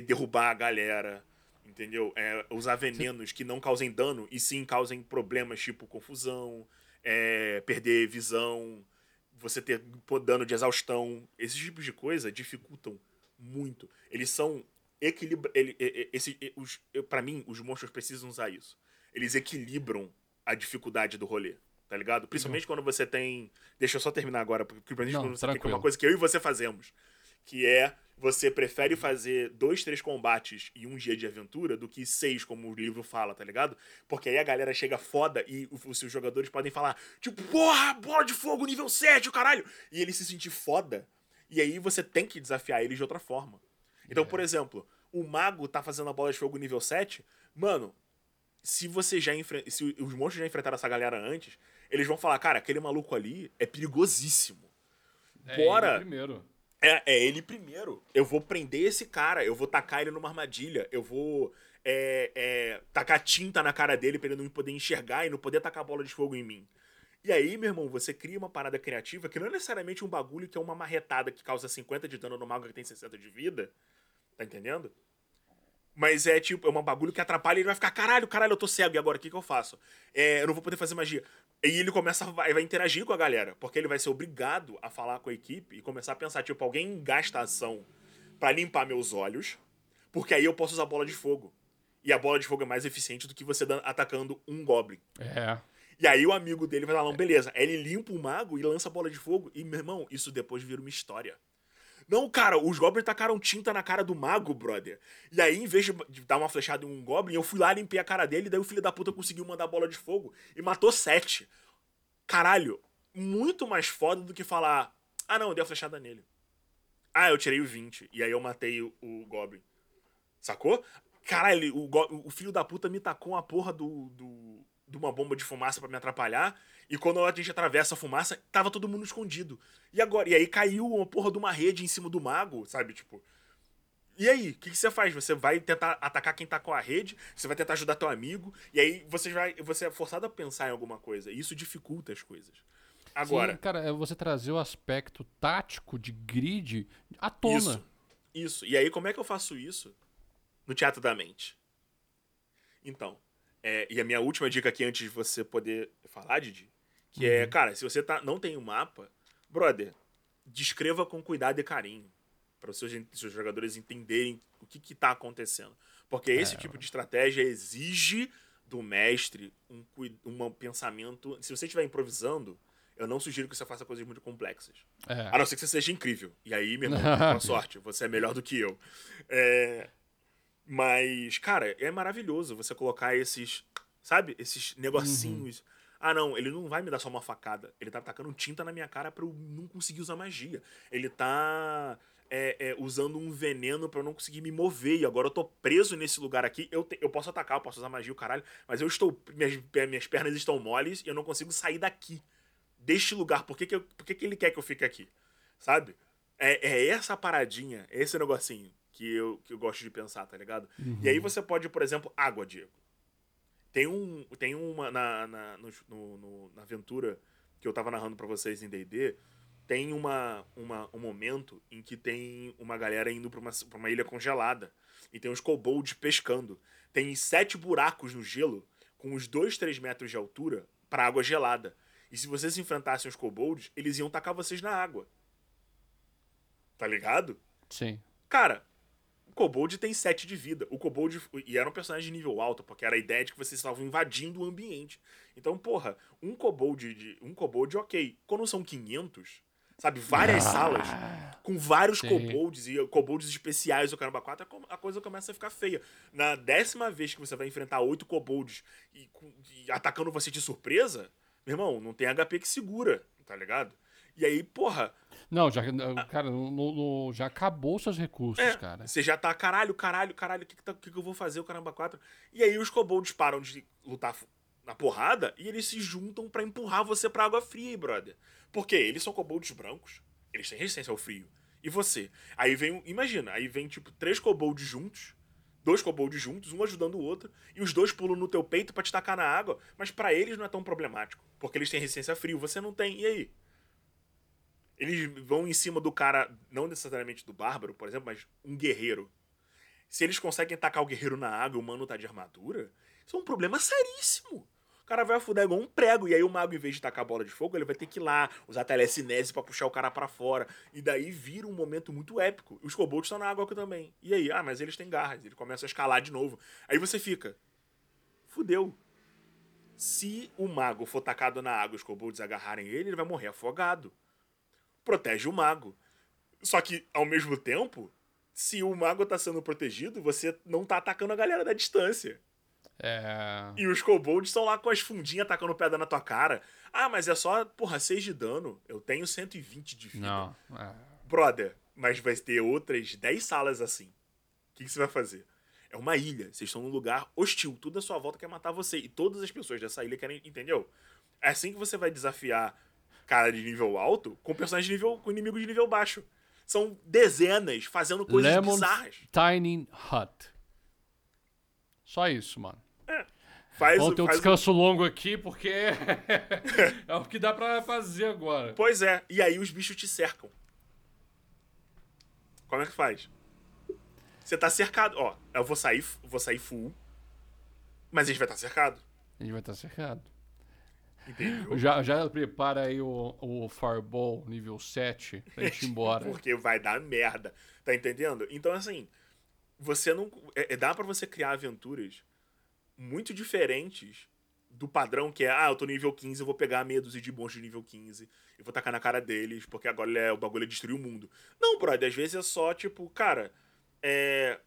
derrubar a galera, entendeu? É, usar venenos que não causem dano e sim causem problemas tipo confusão, é, perder visão, você ter dano de exaustão. Esses tipos de coisa dificultam muito. Eles são equilibra ele, esse os para mim os monstros precisam usar isso. Eles equilibram a dificuldade do rolê, tá ligado? Principalmente quando você tem, deixa eu só terminar agora, porque pra gente Não, você tem é uma coisa que eu e você fazemos, que é você prefere fazer dois, três combates e um dia de aventura do que seis, como o livro fala, tá ligado? Porque aí a galera chega foda e os seus jogadores podem falar, tipo, porra, bola de fogo nível 7, o caralho! E ele se sentir foda. E aí você tem que desafiar eles de outra forma. Então, por exemplo, o mago tá fazendo a bola de fogo nível 7, mano, se você já enfre... se os monstros já enfrentaram essa galera antes, eles vão falar, cara, aquele maluco ali é perigosíssimo. É Bora! ele primeiro. É, é ele primeiro. Eu vou prender esse cara, eu vou tacar ele numa armadilha, eu vou é, é, tacar tinta na cara dele pra ele não poder enxergar e não poder tacar bola de fogo em mim. E aí, meu irmão, você cria uma parada criativa que não é necessariamente um bagulho que é uma marretada que causa 50 de dano no mago que tem 60 de vida. Tá entendendo? Mas é tipo, é um bagulho que atrapalha e ele vai ficar, caralho, caralho, eu tô cego, e agora o que, que eu faço? É, eu não vou poder fazer magia. E ele começa, a- vai, vai interagir com a galera, porque ele vai ser obrigado a falar com a equipe e começar a pensar, tipo, alguém gasta ação pra limpar meus olhos, porque aí eu posso usar bola de fogo. E a bola de fogo é mais eficiente do que você atacando um goblin. É. E aí o amigo dele vai falar, não, beleza. Aí ele limpa o mago e lança a bola de fogo. E, meu irmão, isso depois vira uma história. Não, cara, os goblins tacaram tinta na cara do mago, brother. E aí, em vez de dar uma flechada em um goblin, eu fui lá, limpei a cara dele, e daí o filho da puta conseguiu mandar a bola de fogo e matou sete. Caralho, muito mais foda do que falar, ah não, eu dei a flechada nele. Ah, eu tirei o 20, e aí eu matei o, o goblin. Sacou? Caralho, o, o filho da puta me tacou uma porra do, do, de uma bomba de fumaça pra me atrapalhar. E quando a gente atravessa a fumaça, tava todo mundo escondido. E agora? E aí caiu uma porra de uma rede em cima do mago, sabe? Tipo. E aí, o que, que você faz? Você vai tentar atacar quem tá com a rede, você vai tentar ajudar teu amigo, e aí você vai. Você é forçado a pensar em alguma coisa. E isso dificulta as coisas. Agora. Sim, cara, é você trazer o aspecto tático de grid à tona. Isso. Isso. E aí, como é que eu faço isso no teatro da mente? Então, é, e a minha última dica aqui antes de você poder falar, Didi, que é, cara, se você tá, não tem um mapa, brother, descreva com cuidado e carinho. Para os seus, seus jogadores entenderem o que, que tá acontecendo. Porque esse tipo de estratégia exige do mestre um, um pensamento. Se você estiver improvisando, eu não sugiro que você faça coisas muito complexas. É. A não ser que você seja incrível. E aí, meu irmão, boa *laughs* sorte. Você é melhor do que eu. É, Mas, cara, é maravilhoso você colocar esses, sabe? Esses negocinhos. Ah, não, ele não vai me dar só uma facada. Ele tá tacando tinta na minha cara pra eu não conseguir usar magia. Ele tá é, é, usando um veneno pra eu não conseguir me mover. E agora eu tô preso nesse lugar aqui. Eu, te- eu posso atacar, eu posso usar magia, o caralho. Mas eu estou. Minhas, minhas pernas estão moles e eu não consigo sair daqui. Deste lugar. Por que, que, eu- por que, que ele quer que eu fique aqui? Sabe? É, é essa paradinha, é esse negocinho que eu, que eu gosto de pensar, tá ligado? E aí você pode, por exemplo, água, Diego. Tem um. Tem uma. Na, na, no- no- no- na aventura que eu tava narrando pra vocês em DD, tem uma, uma, um momento em que tem uma galera indo pra uma, pra uma ilha congelada. E tem uns kobolds pescando. Tem sete buracos no gelo, com uns 2, 3 metros de altura, pra água gelada. E se vocês enfrentassem os kobolds, eles iam tacar vocês na água. Tá ligado? Sim. Cara, Kobold tem 7 de vida. O Kobold. E era um personagem de nível alto, porque era a ideia de que vocês estavam invadindo o ambiente. Então, porra, um Kobold. De, um Kobold, ok. Quando são 500, sabe? Várias ah, salas com vários sim. Kobolds e Kobolds especiais, o caramba 4, a coisa começa a ficar feia. Na décima vez que você vai enfrentar 8 Kobolds e, e atacando você de surpresa, meu irmão, não tem HP que segura, tá ligado? E aí, porra. Não, já, cara, no, no, já acabou seus recursos, é, cara. Você já tá, caralho, caralho, caralho, o que, que, tá, que, que eu vou fazer, o caramba 4? E aí os kobolds param de lutar na porrada e eles se juntam para empurrar você pra água fria, brother. Porque eles são kobolds brancos, eles têm resistência ao frio. E você? Aí vem, imagina, aí vem tipo três kobolds juntos, dois kobolds juntos, um ajudando o outro, e os dois pulam no teu peito para te tacar na água, mas para eles não é tão problemático, porque eles têm resistência a frio, você não tem. E aí? Eles vão em cima do cara, não necessariamente do bárbaro, por exemplo, mas um guerreiro. Se eles conseguem tacar o guerreiro na água e o mano tá de armadura, isso é um problema seríssimo. O cara vai afundar igual um prego, e aí o mago, em vez de tacar a bola de fogo, ele vai ter que ir lá, usar telecinese para puxar o cara para fora. E daí vira um momento muito épico. Os kobolds estão na água também. E aí? Ah, mas eles têm garras. Ele começa a escalar de novo. Aí você fica. Fudeu. Se o mago for tacado na água e os kobolds agarrarem ele, ele vai morrer afogado protege o mago. Só que, ao mesmo tempo, se o mago tá sendo protegido, você não tá atacando a galera da distância. É... E os kobolds estão lá com as fundinhas atacando pedra na tua cara. Ah, mas é só, porra, 6 de dano. Eu tenho 120 de vida. Não. É... Brother, mas vai ter outras 10 salas assim. O que, que você vai fazer? É uma ilha. Vocês estão num lugar hostil. Tudo à sua volta quer matar você. E todas as pessoas dessa ilha querem. Entendeu? É assim que você vai desafiar cara de nível alto com personagens de nível. com inimigos de nível baixo. São dezenas fazendo coisas Lemon bizarras. Tiny Hut. Só isso, mano. É. Faz, Vamos ter um descanso longo aqui, porque *laughs* é o que dá pra fazer agora. Pois é, e aí os bichos te cercam. Como é que faz? Você tá cercado. Ó, eu vou sair, vou sair full, mas a gente vai estar tá cercado. A gente vai estar tá cercado. Entendeu? Já, já prepara aí o, o Fireball nível 7 pra gente ir *laughs* embora. Porque vai dar merda. Tá entendendo? Então, assim, você não. É, é dá para você criar aventuras muito diferentes do padrão que é, ah, eu tô nível 15, eu vou pegar meia dúzia de monstros de nível 15 e vou tacar na cara deles, porque agora é, o bagulho é destruir o mundo. Não, brother, às vezes é só, tipo, cara, é.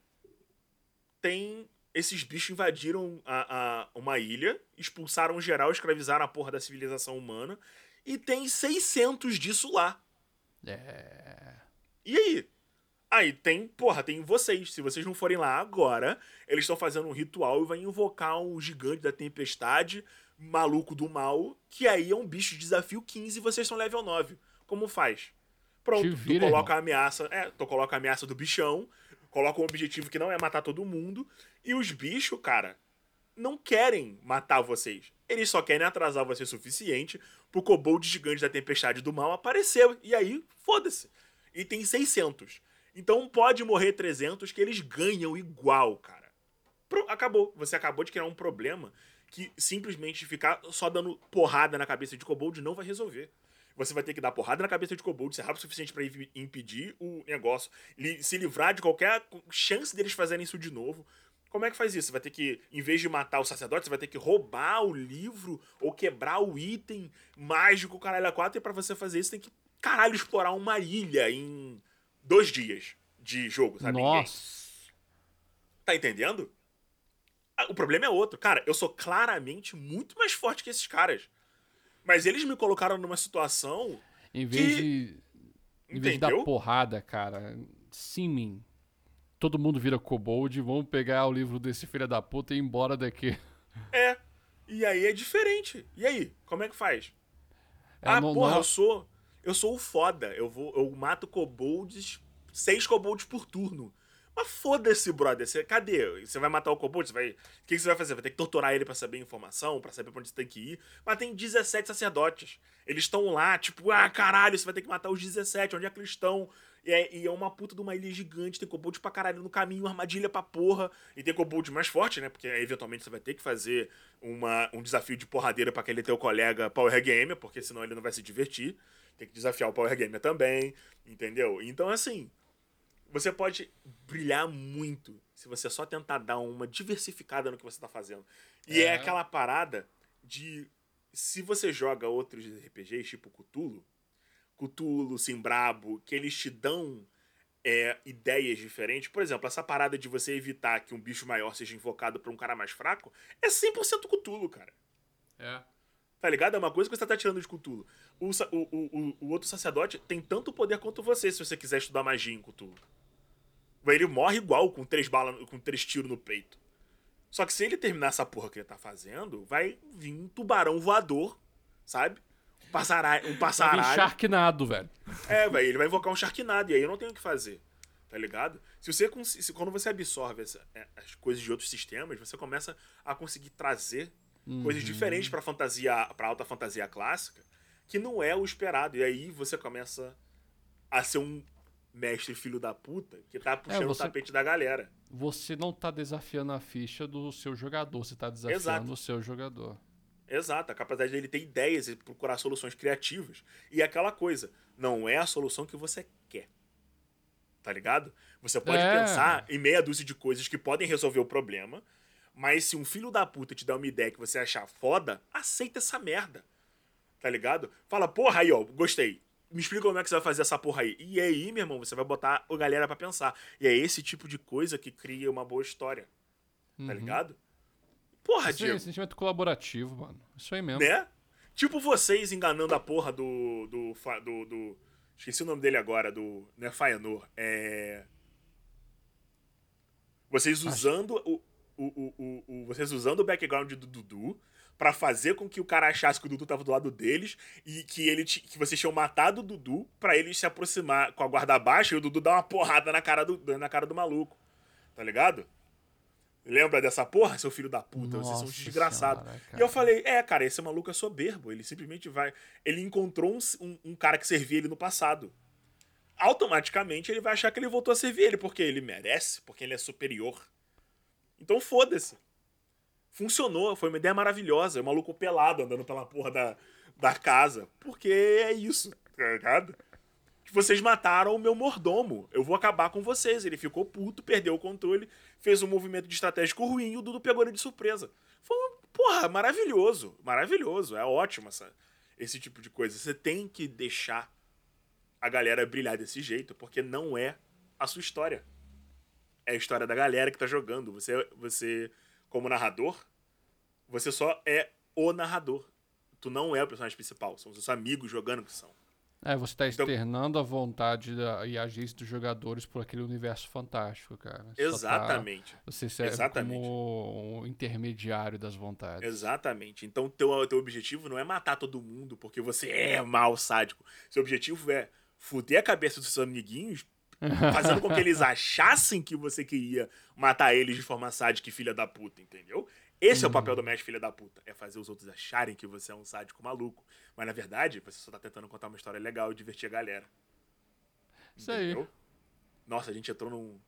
Tem esses bichos invadiram a, a, uma ilha, expulsaram geral, escravizaram a porra da civilização humana, e tem 600 disso lá. É. E aí? Aí tem, porra, tem vocês. Se vocês não forem lá agora, eles estão fazendo um ritual e vai invocar um gigante da tempestade, maluco do mal, que aí é um bicho de desafio 15 e vocês são level 9. Como faz? Pronto, vira, tu coloca irmão. a ameaça. É, tu coloca a ameaça do bichão, coloca um objetivo que não é matar todo mundo. E os bichos, cara, não querem matar vocês. Eles só querem atrasar você o suficiente pro kobold gigante da tempestade do mal aparecer. E aí, foda-se. E tem 600. Então pode morrer 300 que eles ganham igual, cara. Pro, acabou. Você acabou de criar um problema que simplesmente ficar só dando porrada na cabeça de kobold não vai resolver. Você vai ter que dar porrada na cabeça de kobold, ser rápido o suficiente para impedir o negócio, se livrar de qualquer chance deles fazerem isso de novo. Como é que faz isso? Você vai ter que, em vez de matar o sacerdote, você vai ter que roubar o livro ou quebrar o item mágico, caralho, a quatro. E pra você fazer isso, tem que, caralho, explorar uma ilha em dois dias de jogo, sabe? Nossa. Tá entendendo? Ah, o problema é outro. Cara, eu sou claramente muito mais forte que esses caras. Mas eles me colocaram numa situação. Em vez que... de. Em vez de dar porrada, cara, Simin. Todo mundo vira kobold, vamos pegar o livro desse filho da puta e ir embora daqui. *laughs* É. E aí é diferente. E aí, como é que faz? É, ah, não, porra, não... É eu sou. Eu sou o foda. Eu vou. Eu mato kobolds. Seis kobolds por turno. Mas foda-se, brother. Você, cadê? Você vai matar o kobold? Você vai... O que, você vai fazer? Vai ter que torturar ele para saber a informação, para saber pra onde você tem que ir. Mas tem 17 sacerdotes. Eles estão lá, tipo, ah, caralho, você vai ter que matar os 17. Onde é que eles estão? E é, e é uma puta de uma ilha gigante. Tem kobold pra caralho no caminho, armadilha pra porra. E tem kobold mais forte, né? Porque eventualmente você vai ter que fazer uma, um desafio de porradeira para aquele teu colega Power Gamer, porque senão ele não vai se divertir. Tem que desafiar o Power Gamer também, entendeu? Então, assim você pode brilhar muito se você só tentar dar uma diversificada no que você está fazendo. E é. é. aquela parada de. Se você joga outros RPGs, tipo Cthulhu, Cthulhu, Simbrabo, que eles te dão é, ideias diferentes. Por exemplo, essa parada de você evitar que um bicho maior seja invocado por um cara mais fraco é 100% Cthulhu, cara. É. Tá ligado? É uma coisa que você tá tirando de Cthulhu. O, o, o, o outro sacerdote tem tanto poder quanto você, se você quiser estudar magia em Cthulhu. Ele morre igual com três balas, com três tiros no peito. Só que se ele terminar essa porra que ele tá fazendo, vai vir um tubarão voador, sabe? Um passaralho. Um passaralho. Vai vir Sharknado, velho. É, velho, ele vai invocar um Sharknado, e aí eu não tenho o que fazer. Tá ligado? Se você se, quando você absorve essa, é, as coisas de outros sistemas, você começa a conseguir trazer uhum. coisas diferentes para fantasia, para alta fantasia clássica, que não é o esperado. E aí você começa a ser um mestre filho da puta que tá puxando é, você, o tapete da galera. Você não tá desafiando a ficha do seu jogador, você tá desafiando Exato. o seu jogador. Exato, a capacidade dele ter ideias e procurar soluções criativas. E é aquela coisa, não é a solução que você quer. Tá ligado? Você pode é. pensar em meia dúzia de coisas que podem resolver o problema, mas se um filho da puta te dá uma ideia que você achar foda, aceita essa merda. Tá ligado? Fala, porra, aí, ó, gostei me explica como é que você vai fazer essa porra aí. E aí, meu irmão, você vai botar a galera para pensar. E é esse tipo de coisa que cria uma boa história. Tá uhum. ligado? Porra, Isso Diego. Sentimento colaborativo, mano. Isso aí mesmo. Né? Tipo vocês enganando a porra do. do. do. do esqueci o nome dele agora, do. Não é Faenor. É. Vocês usando o, o, o, o. Vocês usando o background do Dudu para fazer com que o cara achasse que o Dudu tava do lado deles e que ele que vocês tinham matado o Dudu para ele se aproximar com a guarda baixa e o Dudu dar uma porrada na cara do, na cara do maluco. Tá ligado? Lembra dessa porra, seu filho da puta? Nossa vocês são desgraçados. e eu falei, é, cara, esse maluco é soberbo. Ele simplesmente vai. Ele encontrou um, um, um cara que servia ele no passado. Automaticamente ele vai achar que ele voltou a servir ele, porque ele merece, porque ele é superior. Então foda-se funcionou, foi uma ideia maravilhosa. O maluco pelado andando pela porra da, da casa. Porque é isso, tá ligado? Vocês mataram o meu mordomo. Eu vou acabar com vocês. Ele ficou puto, perdeu o controle, fez um movimento de estratégico ruim e o Dudu pegou ele de surpresa. Foi, porra, maravilhoso. Maravilhoso. É ótimo essa, esse tipo de coisa. Você tem que deixar a galera brilhar desse jeito, porque não é a sua história. É a história da galera que tá jogando. Você, você como narrador, você só é o narrador. Tu não é o personagem principal, são os seus amigos jogando que são. É, você tá então externando então, a vontade da, e a agência dos jogadores por aquele universo fantástico, cara. Você tá exatamente. Tá, você serve exatamente. como um intermediário das vontades. Exatamente. Então, teu, teu objetivo não é matar todo mundo porque você é mal sádico. Seu objetivo é fuder a cabeça dos seus amiguinhos *laughs* fazendo com que eles *laughs* achassem que você queria matar eles de forma sádica e filha da puta, entendeu? Esse uhum. é o uhum. papel do mestre filha da puta, é fazer os outros acharem que você é um sádico maluco. Mas na verdade, você só tá tentando contar uma história legal e divertir a galera. Isso entendeu? aí. Nossa, a gente entrou num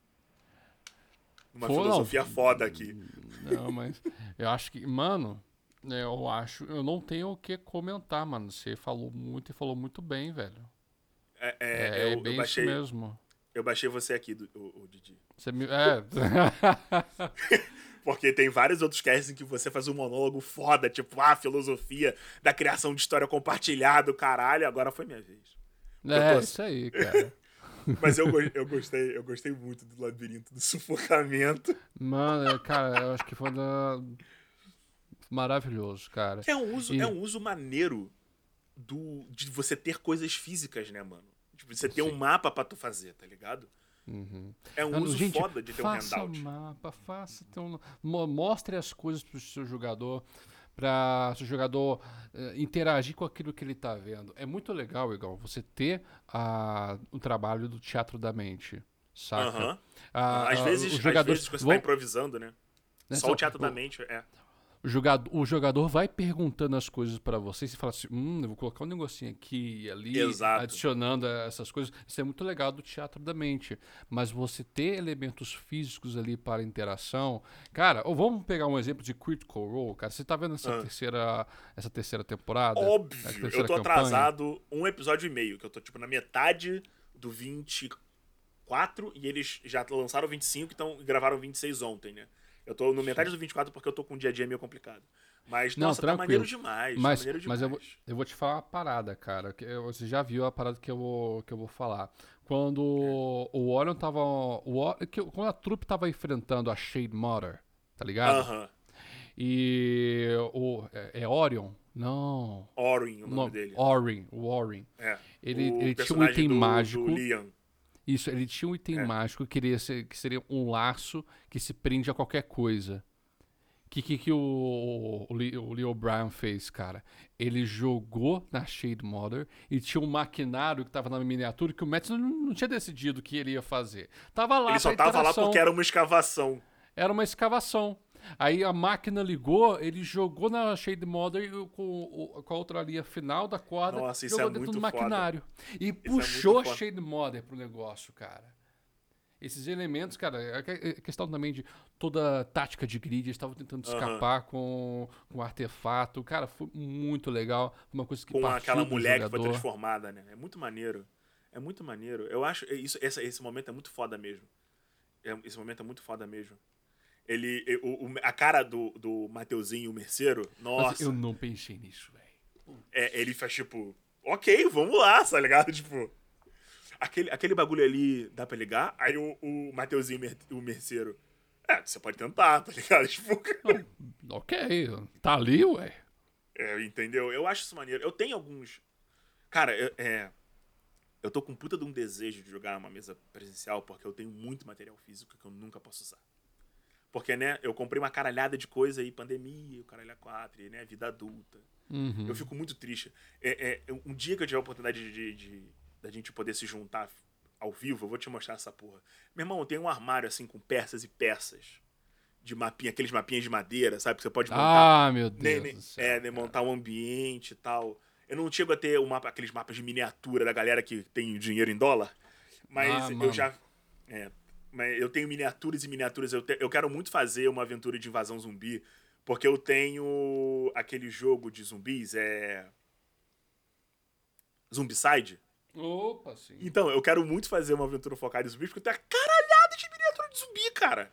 uma Pô, filosofia não. foda aqui. Não, mas eu acho que, mano, eu acho, eu não tenho o que comentar, mano. Você falou muito e falou muito bem, velho. É, é, é, é bem baixei, isso mesmo. Eu baixei você aqui, do, o, o Didi. Você me... É. *laughs* Porque tem vários outros casts em que você faz um monólogo foda, tipo, ah, filosofia da criação de história compartilhada, caralho, agora foi minha vez. É, tô... isso aí, cara. *laughs* Mas eu, eu, gostei, eu gostei muito do labirinto do sufocamento. Mano, cara, eu acho que foi da... maravilhoso, cara. É um uso, e... é um uso maneiro do, de você ter coisas físicas, né, mano? Tipo, você tem um mapa para tu fazer, tá ligado? Uhum. É um uso gente, foda de ter um handout. Faça mapa, faça. Um, mostre as coisas pro seu jogador, para o jogador uh, interagir com aquilo que ele está vendo. É muito legal, igual você ter a, o trabalho do teatro da mente. saca? Aham. Ah, às vezes, os jogadores às vezes você vão- tá improvisando, né? né, Só só- o teatro da mente, é. O jogador, o jogador vai perguntando as coisas pra você e você fala assim: hum, eu vou colocar um negocinho aqui e ali, Exato. adicionando essas coisas. Isso é muito legal do teatro da mente. Mas você ter elementos físicos ali para interação. Cara, ou vamos pegar um exemplo de Critical Role, cara. Você tá vendo essa, Ah. terceira, essa terceira temporada? Óbvio, essa eu terceira tô campanha? atrasado um episódio e meio, que eu tô, tipo, na metade do 24 e eles já lançaram o 25 então gravaram o 26 ontem, né? Eu tô no metade do 24 porque eu tô com um dia a dia meio complicado. Mas, Não, nossa, tá tranquilo. maneiro demais. Mas, tá maneiro demais. mas eu, vou, eu vou te falar uma parada, cara. você já viu a parada que eu vou, que eu vou falar. Quando o Orion tava. O, Or- que, quando a trupe tava enfrentando a Shade Mother, tá ligado? Aham. E o. É, é Orion? Não. Orin, o nome Não, dele. Orin, o Orin. É. Ele, O ele tinha um item do- mágico. Do Liam. Isso, ele tinha um item É. mágico que, queria ser, que seria um laço que se prende a qualquer coisa. O que, que, que o, o, o Leo Bryan fez, cara? Ele jogou na Shade Mother e tinha um maquinário que tava na miniatura que o Matt não, não tinha decidido o que ele ia fazer. Tava lá Ele só tava lá porque era uma escavação. Era uma escavação. Aí a máquina ligou, ele jogou na Shade Mother o- com, com a outra linha final da corda, Nossa, isso jogou é dentro do foda. maquinário. E é puxou muito a foda. Shade Mother pro negócio, cara. Esses elementos, cara, a que- a questão também de toda a tática de grid, eles estavam tentando escapar com, com artefato. Cara, foi muito legal. Uma coisa que com aquela mulher que foi transformada, né? É muito maneiro. É muito maneiro. Eu acho isso, esse, esse momento é muito foda mesmo. É- esse momento é muito foda mesmo. Ele, o, o- a cara do, do Mateuzinho, o merceiro, Nossa, nossa, eu não pensei nisso, velho. é, ele faz tipo, ok, vamos lá, tá ligado? *laughs* Tipo, aquele, aquele bagulho ali dá pra ligar? Aí o, o Mateuzinho, o merceiro, é, você pode tentar, tá ligado? *laughs* Tipo, Ok, tá ali, ué. É, entendeu? Eu acho isso maneiro. Eu tenho alguns. Cara, eu, é. Eu tô com puta de um desejo de jogar numa mesa presencial porque eu tenho muito material físico que eu nunca posso usar. Porque, né, eu comprei uma caralhada de coisa aí, pandemia, o caralho a quatro, e, né, vida adulta. Uhum. Eu fico muito triste. É, é, um dia que eu tiver a oportunidade de, de, de- da gente poder se juntar ao vivo, eu vou te mostrar essa porra. Meu irmão, tem um armário assim com peças e peças. De mapinha, aqueles mapinhas de madeira, sabe? Que você pode montar Ah, meu Deus nem- do céu. é, né, montar um ambiente e tal. Eu não chego a ter o mapa, aqueles mapas de miniatura da galera que tem dinheiro em dólar, mas Ah, eu mano. já. É, eu tenho miniaturas e miniaturas. Eu, te- eu quero muito fazer uma aventura de invasão zumbi, porque eu tenho aquele jogo de zumbis, é. Zumbicide. Opa, sim. Então, eu quero muito fazer uma aventura focada em zumbis, porque eu tenho a caralhada de miniatura de zumbi, cara.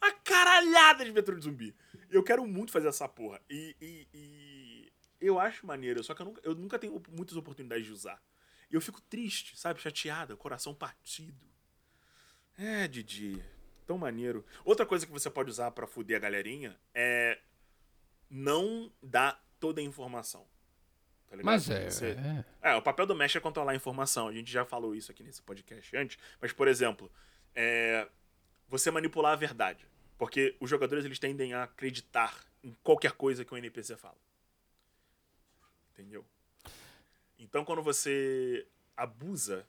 A caralhada de miniatura de zumbi. Eu quero muito fazer essa porra. E, e- e eu acho maneiro, só que eu nunca, eu nunca tenho muitas oportunidades de usar. E eu fico triste, sabe? Chateada, coração partido. É, Didi. Tão maneiro. Outra coisa que você pode usar pra fuder a galerinha é não dar toda a informação. Tá ligado? Mas é, Você- é. é, o papel do mestre é controlar a informação. A gente já falou isso aqui nesse podcast antes. Mas, por exemplo, é, você manipular a verdade. Porque os jogadores eles tendem a acreditar em qualquer coisa que o NPC fala. Entendeu? Então, quando você abusa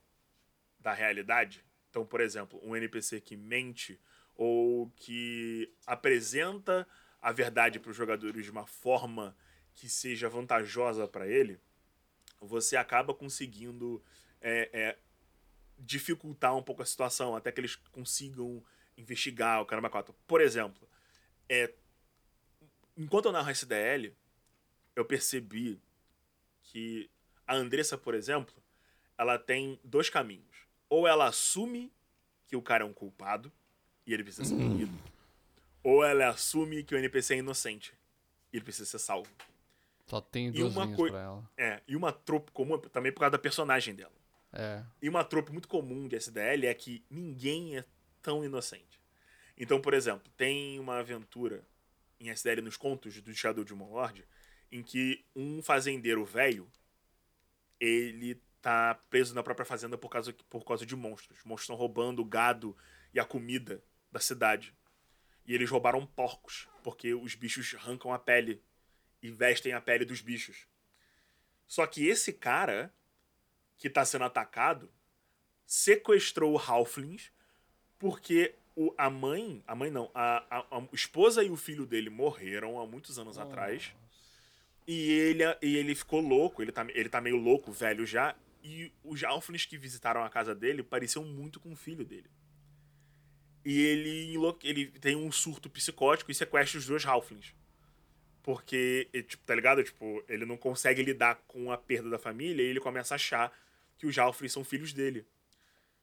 da realidade, então, por exemplo, um NPC que mente ou que apresenta a verdade para os jogadores de uma forma que seja vantajosa para ele, você acaba conseguindo é, é, dificultar um pouco a situação até que eles consigam investigar o caramba 4. Por exemplo, é, enquanto eu narro SDL, eu percebi que a Andressa, por exemplo, ela tem dois caminhos. Ou ela assume que o cara é um culpado e ele precisa ser punido, ou ela assume que o NPC é inocente e ele precisa ser salvo. Só tem duas uma linhas coi- pra ela. É, e uma trope comum também por causa da personagem dela. É. E uma trope muito comum de SDL é que ninguém é tão inocente. Então, por exemplo, tem uma aventura em SDL nos contos do Shadow de Lord em que um fazendeiro velho ele tá preso na própria fazenda por causa, por causa de monstros. Monstros estão roubando o gado e a comida da cidade. E eles roubaram porcos, porque os bichos arrancam a pele e vestem a pele dos bichos. Só que esse cara que tá sendo atacado sequestrou o Halflings, porque o, a mãe, a mãe não, a, a, a esposa e o filho dele morreram há muitos anos atrás. E ele, e ele ficou louco, ele tá, ele tá meio louco, velho já. E os Alphins que visitaram a casa dele pareciam muito com o filho dele. E ele, ele tem um surto psicótico e sequestra os dois Halflings. Porque, tipo, tá ligado? Tipo, ele não consegue lidar com a perda da família e ele começa a achar que os Halflings são filhos dele.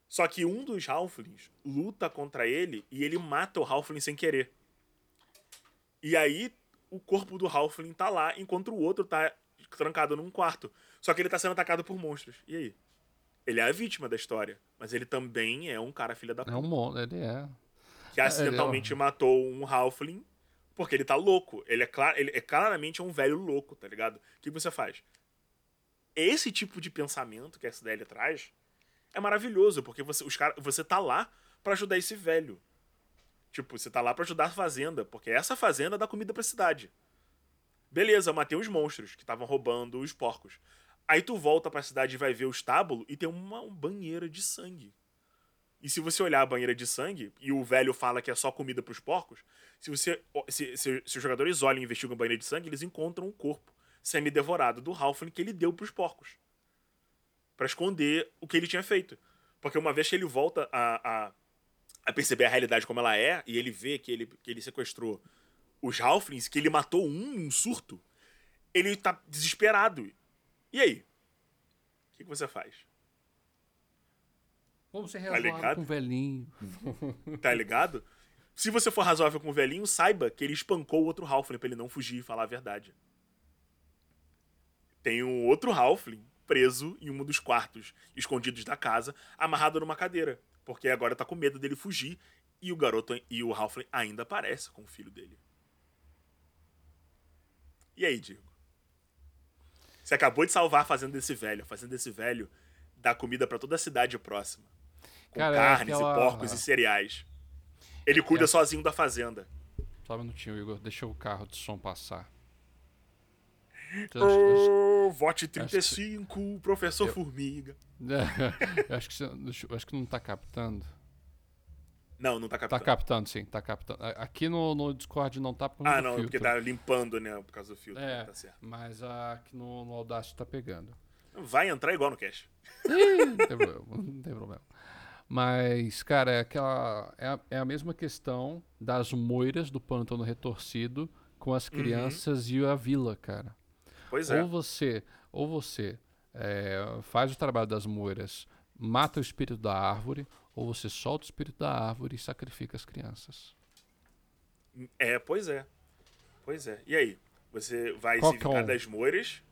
Só que um dos Halflings luta contra ele e ele mata o Halfling sem querer. E aí o corpo do Halfling tá lá, enquanto o outro tá trancado num quarto. Só que ele tá sendo atacado por monstros. E aí? Ele é a vítima da história, mas ele também é um cara filha da puta. É um monstro, ele é. Que acidentalmente é, matou um Halfling porque ele tá louco. Ele é, clar, ele é claramente um velho louco, tá ligado? O que você faz? Esse tipo de pensamento que a SDL traz é maravilhoso, porque você, os cara, você tá lá para ajudar esse velho. Tipo, você tá lá para ajudar a fazenda, porque essa fazenda dá comida pra cidade. Beleza, eu matei os monstros que estavam roubando os porcos. Aí tu volta pra cidade e vai ver o estábulo e tem uma, banheira de sangue. E se você olhar a banheira de sangue, e o velho fala que é só comida pros porcos, se você se, se, se os jogadores olham e investigam a banheira de sangue, eles encontram um corpo semi-devorado do Halfling que ele deu pros porcos. para esconder o que ele tinha feito. Porque uma vez que ele volta a, a, a, perceber a realidade como ela é, e ele vê que ele, que ele sequestrou os Halflings, que ele matou um, um surto, ele tá desesperado. E aí? O que, que você faz? Vamos ser razoável tá com o velhinho. *laughs* Tá ligado? Se você for razoável com o velhinho, saiba que ele espancou o outro Halfling pra ele não fugir e falar a verdade tem um outro Halfling preso em um dos quartos escondidos da casa, amarrado numa cadeira, porque agora tá com medo dele fugir e o garoto e o Halfling ainda aparece com o filho dele. E aí, Diego? Você acabou de salvar a fazenda desse velho, fazendo desse velho dar comida para toda a cidade próxima. Com Cara, é carnes aquela... e porcos e cereais. Ele cuida é... sozinho da fazenda. Só um minutinho, Igor. Deixa o carro de som passar. Oh, vote 35, que... professor eu... Formiga. *laughs* eu acho que, acho que não tá captando. Não, não tá captando. Tá captando, sim, tá captando. Aqui no, no Discord não tá por Ah, não, porque tá limpando, né, por causa do filtro. É, tá certo. mas aqui no, no Audacity tá pegando. Vai entrar igual no cache. não tem problema, *laughs* não tem problema. Mas, cara, é aquela. É a, é a mesma questão das moiras do pântano retorcido com as uhum. crianças uhum. e a vila, cara. Pois é. Ou você, ou você é, faz o trabalho das moiras, mata o espírito da árvore, ou você solta o espírito da árvore e sacrifica as crianças. É, pois é. Pois é. E aí? Você vai Qual se vingar é das moiras?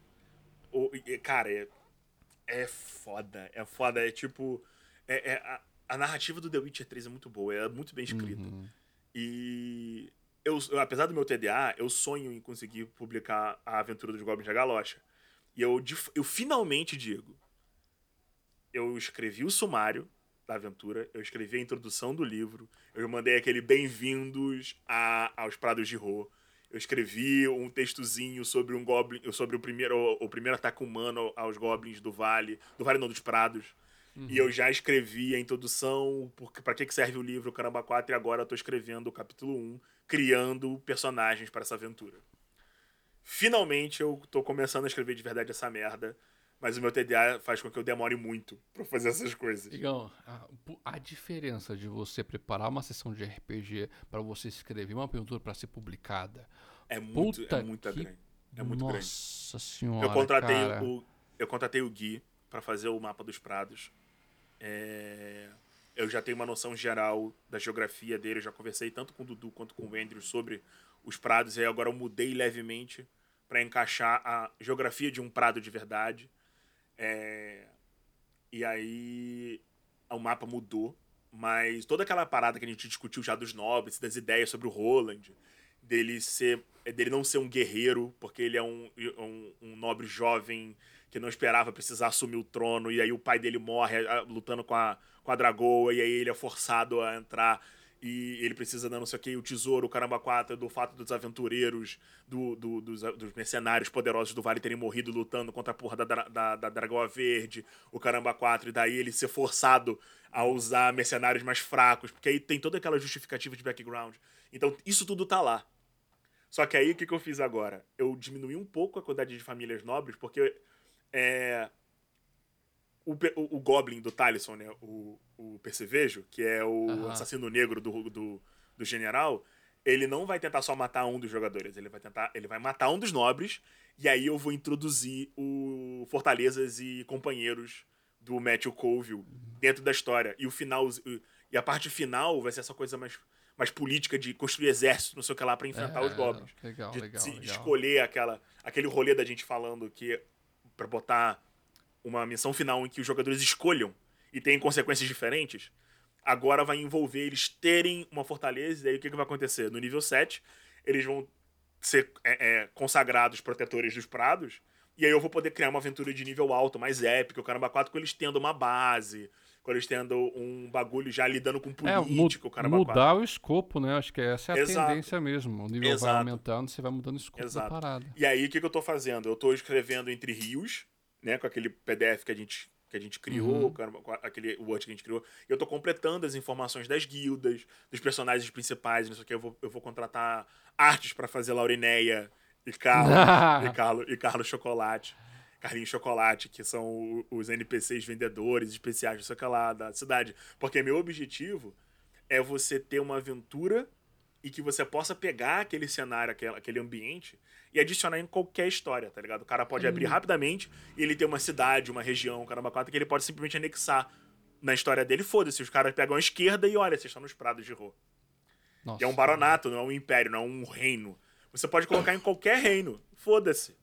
Ou, cara, é, é foda. É foda. É tipo. É, é a, a, narrativa do The Witcher 3 é muito boa. É muito bem escrita. Uhum. E eu, apesar do meu TDA, eu sonho em conseguir publicar a aventura dos Goblins da Galocha. E eu, eu finalmente digo, eu escrevi o sumário da aventura, eu escrevi a introdução do livro, eu mandei aquele bem-vindos aos Prados de Ro. Eu escrevi um textozinho sobre um goblin, sobre o primeiro, o primeiro ataque humano aos goblins do vale, do vale não dos prados. Uhum. E eu já escrevi a introdução, para que serve o livro Caramba 4 e agora eu tô escrevendo o capítulo 1 criando personagens para essa aventura. Finalmente eu tô começando a escrever de verdade essa merda, mas o meu TDA faz com que eu demore muito para fazer essas coisas. Igão, a, a, diferença de você preparar uma sessão de RPG para você escrever uma aventura para ser publicada é muito, é muito que... grande. É muito Nossa grande. senhora. Eu contratei cara. o eu contratei o Gui para fazer o mapa dos prados. É eu já tenho uma noção geral da geografia dele. Eu já conversei tanto com o Dudu quanto com o Andrew sobre os prados. E aí agora eu mudei levemente para encaixar a geografia de um prado de verdade. É... E aí o mapa mudou. Mas toda aquela parada que a gente discutiu já dos nobres, das ideias sobre o Roland, dele ser dele não ser um guerreiro, porque ele é um, um, um nobre jovem que não esperava precisar assumir o trono, e aí o pai dele morre lutando com a, com a Dragoa, e aí ele é forçado a entrar e ele precisa da não sei o que, o tesouro, o caramba 4, do fato dos aventureiros, do, do dos, dos, mercenários poderosos do Vale terem morrido lutando contra a porra da, da, da Dragoa Verde, o caramba 4, e daí ele ser forçado a usar mercenários mais fracos, porque aí tem toda aquela justificativa de background. Então, isso tudo tá lá. Só que aí, o que, que eu fiz agora? Eu diminui um pouco a quantidade de famílias nobres, porque é, o, o, o, Goblin do Talisson, né? O, o Percevejo, que é o uhum. assassino negro do, do, do general, ele não vai tentar só matar um dos jogadores, ele vai tentar, ele vai matar um dos nobres, e aí eu vou introduzir o Fortalezas e companheiros do Matthew Colville dentro da história. E o final e a parte final vai ser essa coisa mais mais política de construir exército, não sei o que lá, para enfrentar é, os goblins. Legal, de, legal, de, legal. escolher aquela, aquele rolê da gente falando que para botar uma missão final em que os jogadores escolham e tem consequências diferentes, agora vai envolver eles terem uma fortaleza, e aí o que, que vai acontecer? No nível 7, eles vão ser é, é, consagrados protetores dos prados, e aí eu vou poder criar uma aventura de nível alto, mais épico, o Caramba 4, com eles tendo uma base, com eles tendo um bagulho já lidando com político, é, Caramba mudar 4. o escopo, né? Acho que essa é a Exato. tendência mesmo. O nível Exato. vai aumentando, você vai mudando o escopo Exato. da parada. E aí, o que, que eu tô fazendo? Eu tô escrevendo entre rios, né? Com aquele PDF que a gente que a gente criou, uhum. aquele Word que a gente criou. E eu tô completando as informações das guildas, dos personagens principais, não sei o que. Eu vou, eu vou contratar artes para fazer Laurineia e Carlos, *laughs* e Carlos, e Carlos Chocolate. Carlinhos Chocolate, que são os NPCs vendedores especiais, não sei o que lá, da cidade. Porque meu objetivo é você ter uma aventura e que você possa pegar aquele cenário, aquele, ambiente e adicionar em qualquer história, tá ligado? O cara pode abrir rapidamente e ele tem uma cidade, uma região, um caramba quatro, que ele pode simplesmente anexar na história dele. Foda-se, os caras pegam a esquerda e olha, vocês estão nos prados de Rô. É um baronato, não é um império, não é um reino. Você pode colocar em qualquer reino. Foda-se.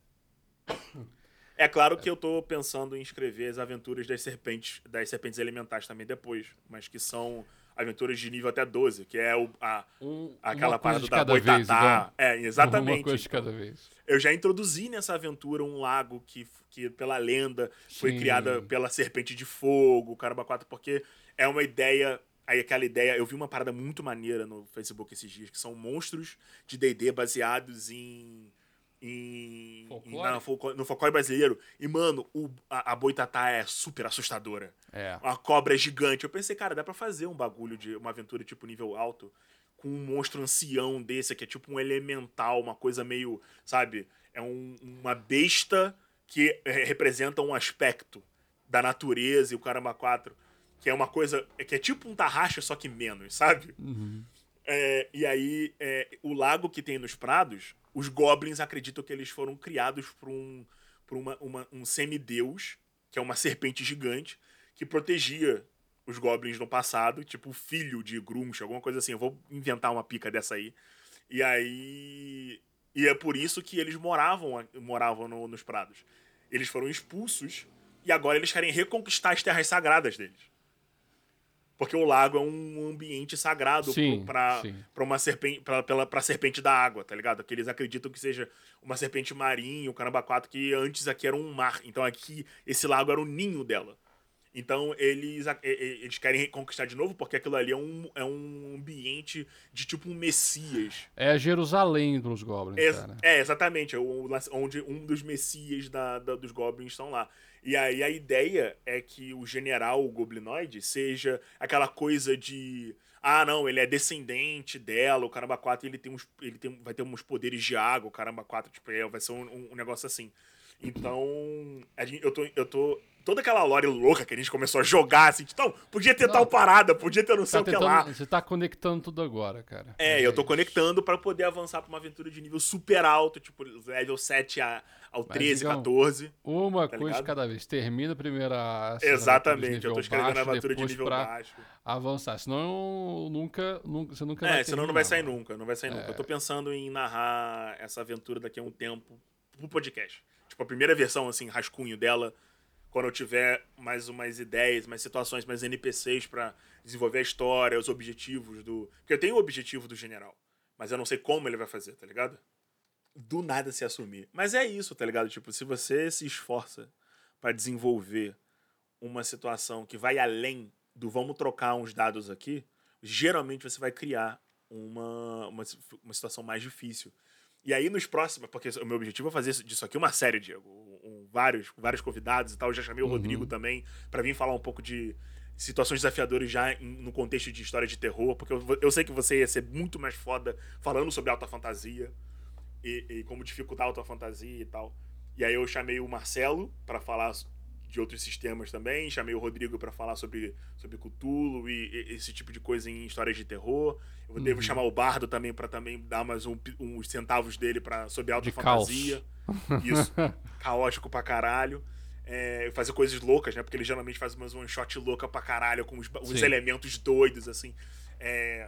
É claro que eu tô pensando em escrever as aventuras das serpentes, das serpentes elementares também depois, mas que são aventuras de nível até 12, que é o, a, um, aquela parada da boitatá. é, exatamente. Uma coisa de cada vez. Eu já introduzi nessa aventura um lago que, que pela lenda, foi Sim. criada pela serpente de fogo, caramba 4, porque é uma ideia Aí aquela ideia, eu vi uma parada muito maneira no Facebook esses dias, que são monstros de D&D baseados em em, em na, no folclore brasileiro. E, mano, o, a, a boitatá é super assustadora. É. A cobra é gigante. Eu pensei, cara, dá pra fazer um bagulho de uma aventura tipo nível alto com um monstro ancião desse, que é tipo um elemental, uma coisa meio, sabe? É um, uma besta que representa um aspecto da natureza e o caramba 4. Que é uma coisa. Que é tipo um tarraxa, só que menos, sabe? Uhum. É, e aí, é, o lago que tem nos prados os goblins acreditam que eles foram criados por um, por uma, uma, um semideus, que é uma *laughs* serpente gigante, que protegia os goblins no passado, tipo filho de Grunch, alguma coisa assim. Eu vou inventar uma pica dessa aí. E aí. E é por isso que eles moravam, moravam no, nos prados. Eles foram expulsos e agora eles querem reconquistar as terras sagradas deles. Porque o lago é um ambiente sagrado para uma serpente, pra, pela, pra serpente da água, tá ligado? Que eles acreditam que seja uma serpente marinha, o caramba 4, que antes aqui era um mar. Então aqui, esse lago era o ninho dela. Então eles, eles querem conquistar de novo, porque aquilo ali é um, é um ambiente de tipo um Messias. É Jerusalém dos Goblins, é, cara. É, exatamente. É onde um dos Messias da, da, dos Goblins estão lá. E aí a ideia é que o general goblinoide seja aquela coisa de. Ah, não, ele é descendente dela, o caramba 4, ele tem uns. Ele tem, vai ter uns poderes de água, o caramba 4, tipo, é, vai ser um, um negócio assim. Então, gente, eu tô, eu tô toda aquela lore louca que a gente começou a jogar, assim, então, podia ter não, tal parada, podia ter não sei tá o que lá. Você tá conectando tudo agora, cara. É, é eu tô isso. conectando para poder avançar pra uma aventura de nível super alto, tipo, level 7 a, ao 13, digamos, 14. Uma tá coisa cada vez. Termina a primeira. Exatamente, eu tô escrevendo a aventura de nível baixo. Avançar, senão nunca, nunca, você nunca é, vai É, senão não vai sair nunca, não vai sair é. nunca. Eu tô pensando em narrar essa aventura daqui a um tempo pro podcast. Tipo, a primeira versão, assim, rascunho dela quando eu tiver mais umas ideias, mais situações, mais NPCs para desenvolver a história, os objetivos do. Porque eu tenho o objetivo do general, mas eu não sei como ele vai fazer, tá ligado? Do nada se assumir. Mas é isso, tá ligado? Tipo, se você se esforça para desenvolver uma situação que vai além do vamos trocar uns dados aqui, geralmente você vai criar uma, uma, uma situação mais difícil. E aí nos próximos, porque o meu objetivo é fazer disso aqui uma série, Diego. Um, vários, vários convidados e tal. Eu já chamei o uhum. Rodrigo também para vir falar um pouco de situações desafiadoras já em, no contexto de história de terror, porque eu, eu sei que você ia ser muito mais foda falando sobre alta fantasia e, e como dificultar a alta fantasia e tal. E aí eu chamei o Marcelo para falar de outros sistemas também. Chamei o Rodrigo para falar sobre, sobre Cthulhu e, e, esse tipo de coisa em histórias de terror. Eu uhum. devo chamar o Bardo também para também dar mais um, uns centavos dele para sobre alta de fantasia. Caos. Isso. *laughs* Caótico pra caralho. É, fazer coisas loucas, né? Porque ele geralmente faz umas one shot louca pra caralho, com os, os elementos doidos, assim. É,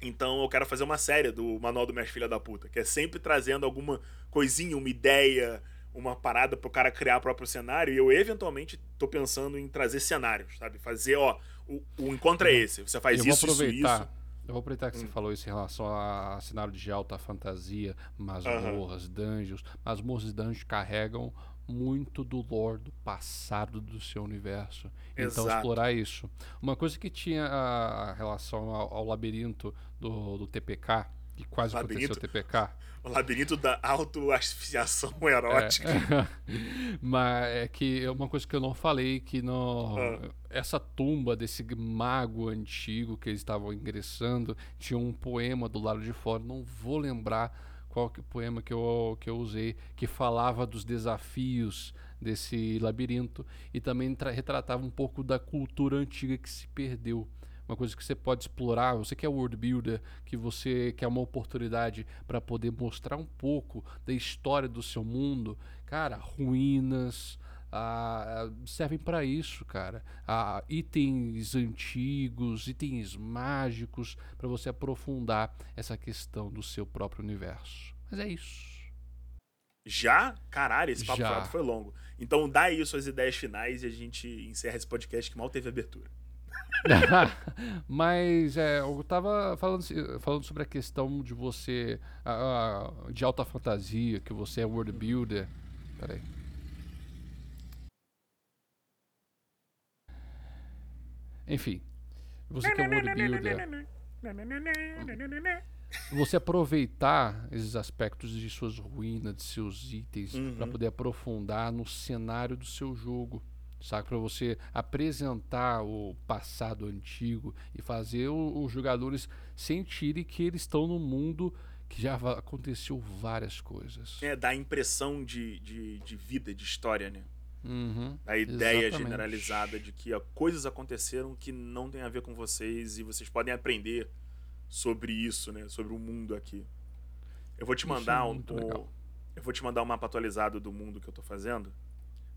então eu quero fazer uma série do Manual do Mestre Filha da Puta, que é sempre trazendo alguma coisinha, uma ideia, uma parada pro cara criar o próprio cenário. E eu, eventualmente, tô pensando em trazer cenários, sabe? Fazer, ó, o, o encontro é esse. Você faz eu isso, isso, isso. Eu vou aproveitar que hum. você falou isso em relação a cenário de alta fantasia, masmorras, uhum. dungeons. Masmorras e dungeons carregam muito do lore do passado do seu universo. Então, Exato. Então, explorar isso. Uma coisa que tinha a, relação ao, ao labirinto do, do TPK, que quase labirinto, aconteceu o TPK. O labirinto da autoasfixiação *laughs* erótica. É. *laughs* Mas é que é uma coisa que eu não falei, que no, ah. essa tumba desse mago antigo que eles estavam ingressando, tinha um poema do lado de fora, não vou lembrar qual que, poema que eu, que eu usei, que falava dos desafios desse labirinto e também retratava um pouco da cultura antiga que se perdeu uma coisa que você pode explorar, você que é world builder, que você quer uma oportunidade para poder mostrar um pouco da história do seu mundo, cara, ruínas, ah, servem para isso, cara. Ah, itens antigos, itens mágicos, para você aprofundar essa questão do seu próprio universo. Mas é isso. Já? Caralho, esse papo Já. foi longo. Então dá aí suas ideias finais e a gente encerra esse podcast que mal teve abertura. *laughs* Mas é, eu tava falando, falando sobre a questão de você. Uh, de alta fantasia, que você é world builder. Peraí. Enfim. Você que é world builder. Você aproveitar esses aspectos de suas ruínas, de seus itens, uhum. para poder aprofundar no cenário do seu jogo sabe? Para você apresentar o passado antigo e fazer o, os jogadores sentirem que eles estão no mundo que já aconteceu várias coisas. É, dá a impressão de, de, de vida, de história, né? Uhum, a ideia exatamente. generalizada de que coisas aconteceram que não tem a ver com vocês e vocês podem aprender sobre isso, né? Sobre o mundo aqui. Eu vou te mandar é um, um eu vou te mandar um mapa atualizado do mundo que eu tô fazendo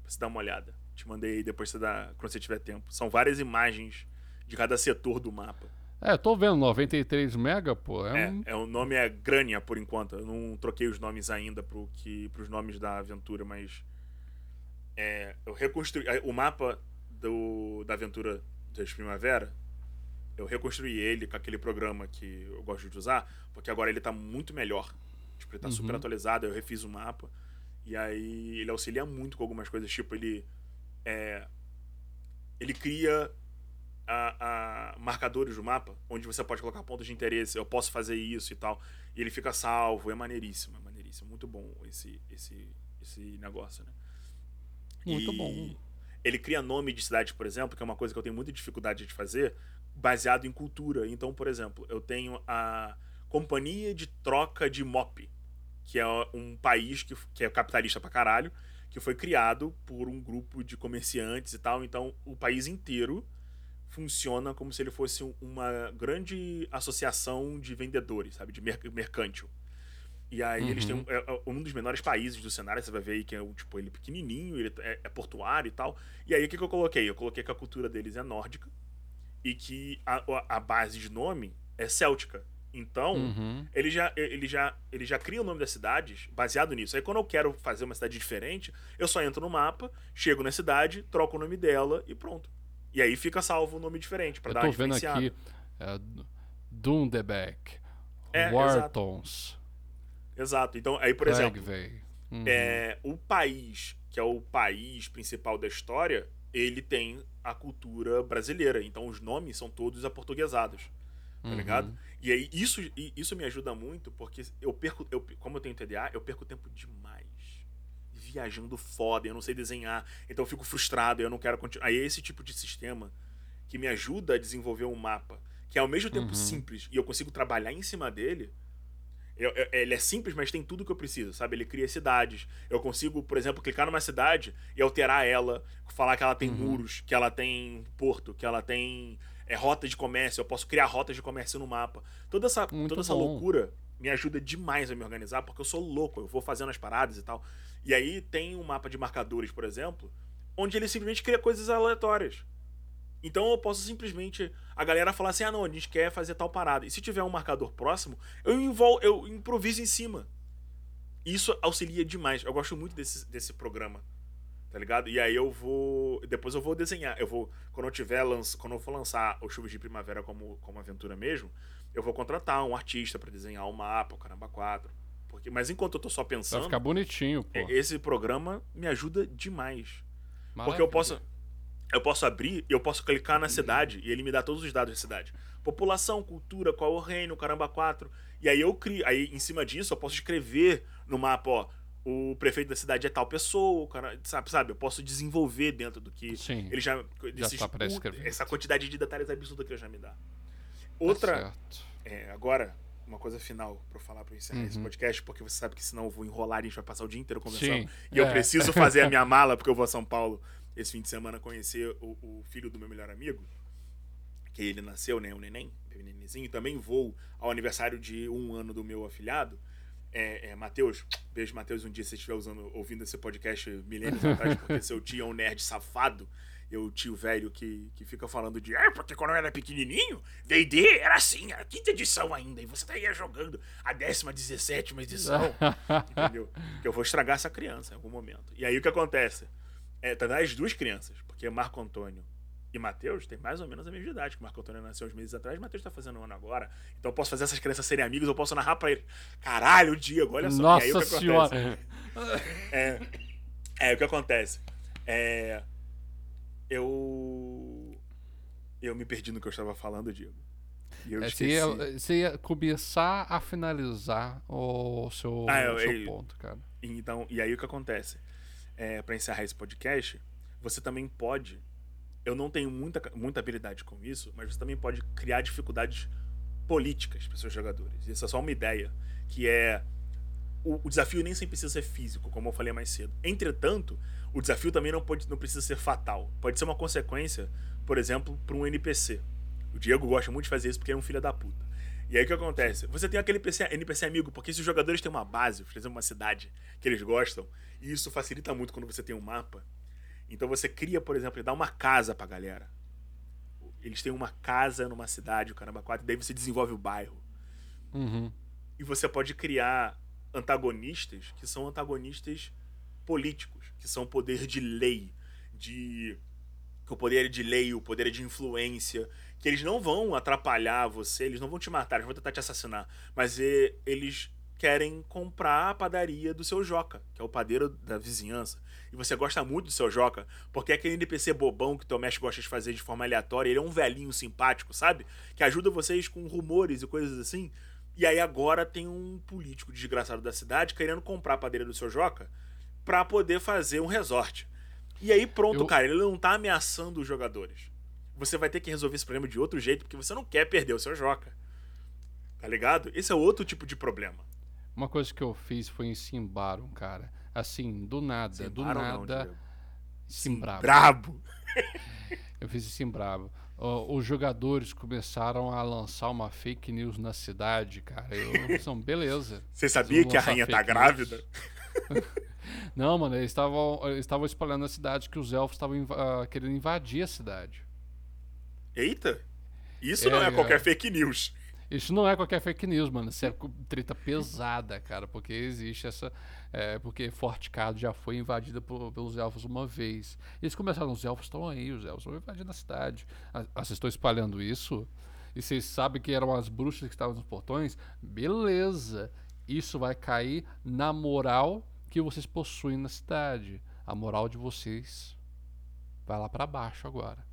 pra você dar uma olhada. Te mandei aí depois você dá, quando você tiver tempo. São várias imagens de cada setor do mapa. É, tô vendo, 93 mega, pô. É, é, um... é o nome é Grania por enquanto. Eu não troquei os nomes ainda pro que, pros nomes da aventura, mas. É, eu reconstruí. O mapa do, da aventura das Primavera, eu reconstruí ele com aquele programa que eu gosto de usar, porque agora ele tá muito melhor. Tipo, ele tá uhum. super atualizado, eu refiz o mapa. E aí ele auxilia muito com algumas coisas, tipo, ele é, ele cria a, a, marcadores do mapa, onde você pode colocar pontos de interesse, eu posso fazer isso e tal, e ele fica salvo, é maneiríssimo, é maneiríssimo, muito bom esse, esse, esse negócio, né? Muito e bom. Ele cria nome de cidade, por exemplo, que é uma coisa que eu tenho muita dificuldade de fazer, baseado em cultura. Então, por exemplo, eu tenho a Companhia de Troca de Mop, que é um país que, que é capitalista pra caralho, que foi criado por um grupo de comerciantes e tal. Então, o país inteiro funciona como se ele fosse uma grande associação de vendedores, sabe? De mercântil. E aí uhum. eles têm um, é, é, um, dos menores países do cenário, você vai ver aí que é tipo, ele é pequenininho, ele é, é portuário e tal. E aí o que, que eu coloquei? Eu coloquei que a cultura deles é nórdica e que a, a base de nome é céltica. Então, uhum. ele, já, ele, já, ele já cria o nome das cidades baseado nisso. Aí, quando eu quero fazer uma cidade diferente, eu só entro no mapa, chego na cidade, troco o nome dela e pronto. E aí fica salvo o um nome diferente, para dar uma vendo aqui é, Dundebeck, é, Wartons. Exato. exato. Então, aí, por exemplo, uhum. é, o país, que é o país principal da história, ele tem a cultura brasileira. Então, os nomes são todos aportuguesados. Tá uhum. ligado? E aí isso, isso me ajuda muito porque eu perco, eu, como eu tenho TDA, eu perco tempo demais viajando foda, eu não sei desenhar, então eu fico frustrado, eu não quero continuar. Aí é esse tipo de sistema que me ajuda a desenvolver um mapa, que é ao mesmo tempo uhum. simples e eu consigo trabalhar em cima dele. Eu, eu, ele é simples, mas tem tudo que eu preciso, sabe? Ele cria cidades. Eu consigo, por exemplo, clicar numa cidade e alterar ela, falar que ela tem uhum. muros, que ela tem porto, que ela tem é, rota de comércio. Eu posso criar rotas de comércio no mapa. Toda essa, toda essa loucura me ajuda demais a me organizar, porque eu sou louco, eu vou fazendo as paradas e tal. E aí tem um mapa de marcadores, por exemplo, onde ele simplesmente cria coisas aleatórias. Então eu posso simplesmente. A galera falar assim: ah, não, a gente quer fazer tal parada. E se tiver um marcador próximo, eu, invol, eu improviso em cima. Isso auxilia demais. Eu gosto muito desse, desse programa. Tá ligado? E aí eu vou. Depois eu vou desenhar. Eu vou. Quando eu tiver lanç, Quando eu for lançar o Chuvas de Primavera como, como aventura mesmo, eu vou contratar um artista para desenhar o um mapa, o Caramba 4. Porque, mas enquanto eu tô só pensando. Vai ficar bonitinho, pô. Esse programa me ajuda demais. Maravilha. Porque eu posso eu posso abrir eu posso clicar na cidade e ele me dá todos os dados da cidade. População, cultura, qual é o reino, caramba, quatro. E aí eu crio, aí em cima disso eu posso escrever no mapa, ó, o prefeito da cidade é tal pessoa, cara, sabe, sabe? Eu posso desenvolver dentro do que Sim, ele já, já tá essa quantidade de detalhes absurda que ele já me dá. Outra, tá é, agora uma coisa final para falar para encerrar uhum. esse podcast, porque você sabe que senão eu vou enrolar e a gente vai passar o dia inteiro conversando. Sim, e é. eu preciso fazer a minha *laughs* mala porque eu vou a São Paulo esse fim de semana conhecer o, o filho do meu melhor amigo, que ele nasceu, né? O neném, o nenenzinho. Também vou ao aniversário de um ano do meu afilhado. É, é, Matheus, beijo, Matheus. Um dia, se você estiver usando, ouvindo esse podcast milênios atrás, porque seu tio é um nerd safado. Eu, tio velho que, que fica falando de. É, porque quando eu era pequenininho, DD era assim, era quinta edição ainda. E você estaria jogando a décima, dezessete edição. *laughs* entendeu? Que eu vou estragar essa criança em algum momento. E aí o que acontece? É, tá as duas crianças, porque Marco Antônio e Matheus têm mais ou menos a mesma idade, que Marco Antônio nasceu uns meses atrás, Matheus tá fazendo um ano agora. Então eu posso fazer essas crianças serem amigos, eu posso narrar pra ele. Caralho, Diego, olha só. Nossa e aí, o que senhora! *laughs* É, é, o que acontece? É, eu. Eu me perdi no que eu estava falando, Diego. E eu é, você, ia, você ia começar a finalizar o seu, ah, eu, seu eu, ponto, cara. Então, e aí o que acontece? é, para encerrar esse podcast, você também pode. Eu não tenho muita, muita habilidade com isso, mas você também pode criar dificuldades políticas para seus jogadores. Isso é só uma ideia, que é o, o, desafio nem sempre precisa ser físico, como eu falei mais cedo. Entretanto, o desafio também não, pode, não precisa ser fatal. Pode ser uma consequência, por exemplo, para um NPC. O Diego gosta muito de fazer isso porque é um filho da puta. E aí o que acontece? Você tem aquele NPC, NPC amigo, porque se os jogadores têm uma base, por exemplo, uma cidade que eles gostam, e isso facilita muito quando você tem um mapa. Então você cria, por exemplo, e dá uma casa pra galera. Eles têm uma casa numa cidade, o caramba, quatro, e daí você desenvolve o bairro. Uhum. E você pode criar antagonistas que são antagonistas políticos, que são poder de lei, de o poder de lei, o poder de influência, que eles não vão atrapalhar você, eles não vão te matar, eles vão tentar te assassinar, mas eles querem comprar a padaria do seu Joca, que é o padeiro da vizinhança. E você gosta muito do seu Joca, porque é aquele NPC bobão que o Tomesh gosta de fazer de forma aleatória, ele é um velhinho simpático, sabe? Que ajuda vocês com rumores e coisas assim. E aí agora tem um político desgraçado da cidade querendo comprar a padaria do seu Joca para poder fazer um resort. E aí pronto, Eu... cara, ele não tá ameaçando os jogadores você vai ter que resolver esse problema de outro jeito, porque você não quer perder o seu Joca. Tá ligado? Esse é outro tipo de problema. Uma coisa que eu fiz foi em Simbarum, cara. Assim, do nada, Simbarum, do nada. Não, Simbrabo. Simbrabo. *laughs* eu fiz em Simbrabo. Os jogadores começaram a lançar uma fake news na cidade, cara. Eu, *laughs* são, beleza. Você sabia que a rainha tá grávida? *laughs* Não, mano, eles estavam eles espalhando na cidade que os elfos estavam uh, querendo invadir a cidade. Eita! Isso é, não é qualquer fake news. Isso não é qualquer fake news, mano. Isso é treta pesada, cara. Porque existe essa. É, porque Forticado já foi invadida por, pelos elfos uma vez. Eles começaram, os elfos estão aí, os elfos vão invadir a cidade. Ah, vocês estão espalhando isso? E vocês sabem que eram as bruxas que estavam nos portões? Beleza. Isso vai cair na moral que vocês possuem na cidade. A moral de vocês vai lá para baixo agora.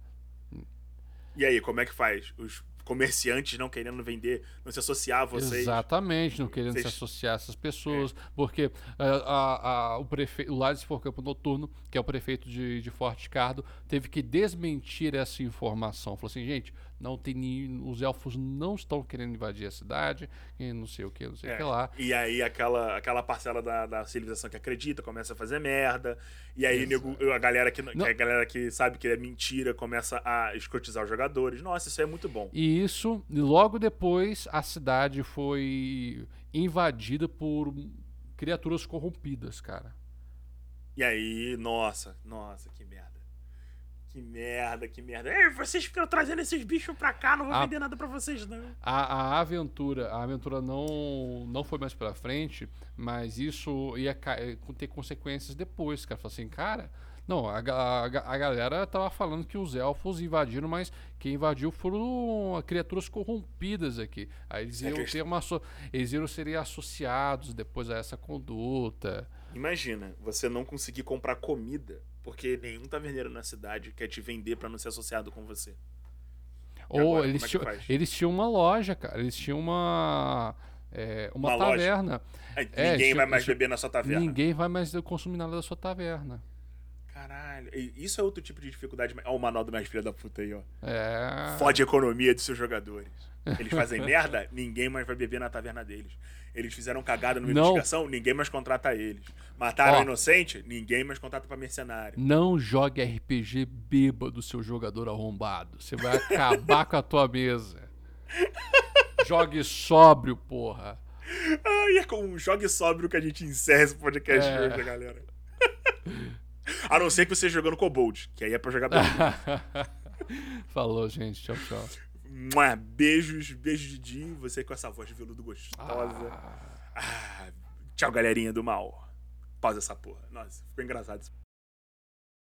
E aí, como é que faz? Os comerciantes não querendo vender, não se associar a vocês. Exatamente, não querendo vocês... se associar a essas pessoas, é. porque a, a, a, o prefeito, o Lades Campo Noturno, que é o prefeito de, de Forte Cardo, teve que desmentir essa informação. Falou assim, gente, não tem os elfos não estão querendo invadir a cidade, e não sei o que, não sei o que é, lá. E aí aquela, aquela parcela da, da civilização que acredita começa a fazer merda, e aí nego, a, galera que, a galera que sabe que é mentira começa a escrotizar os jogadores. Nossa, isso é muito bom. E isso, logo depois, a cidade foi invadida por criaturas corrompidas, cara. E aí, nossa, nossa, que merda. Que merda, que merda. Ei, vocês ficam trazendo esses bichos pra cá, não vou a, vender nada pra vocês, não. A, a aventura, a aventura não, não foi mais pra frente, mas isso ia eh, ter consequências depois, cara. Falei assim, cara. Não, a, a, a, galera tava falando que os elfos invadiram, mas quem invadiu foram criaturas corrompidas aqui. Aí eles é iam ter uma. Eles iam ser associados depois a essa conduta. Imagina, você não conseguir comprar comida porque nenhum taverneiro na cidade quer te vender para não ser associado com você. Ou agora, eles, é tinham, eles tinham uma loja, cara. Eles tinham uma. É, uma, uma, taverna. É, ninguém vai mais beber na sua taverna. Ninguém vai mais consumir nada da sua taverna. Caralho. Isso é outro tipo de dificuldade. Olha o manual do mais filho da puta aí, ó. É. Fode a economia dos seus jogadores. Eles fazem *laughs* merda, ninguém mais vai beber na taverna deles. Eles fizeram cagada numa não. investigação, ninguém mais contrata eles. Mataram Ó, inocente, ninguém mais contrata pra mercenário. Não jogue RPG bêbado, seu jogador arrombado. Você vai acabar com a tua mesa. Jogue sóbrio, porra. E é com um jogue sóbrio que a gente encerra esse podcast é. hoje, galera. a não ser que você jogando Kobold, que aí é pra jogar bem. *laughs* Falou, gente. Tchau, tchau. Beijos, beijos de Didi, você com essa voz de veludo gostosa. Ah. Ah, tchau, galerinha do mal. Pausa essa porra. Nossa, ficou engraçado isso.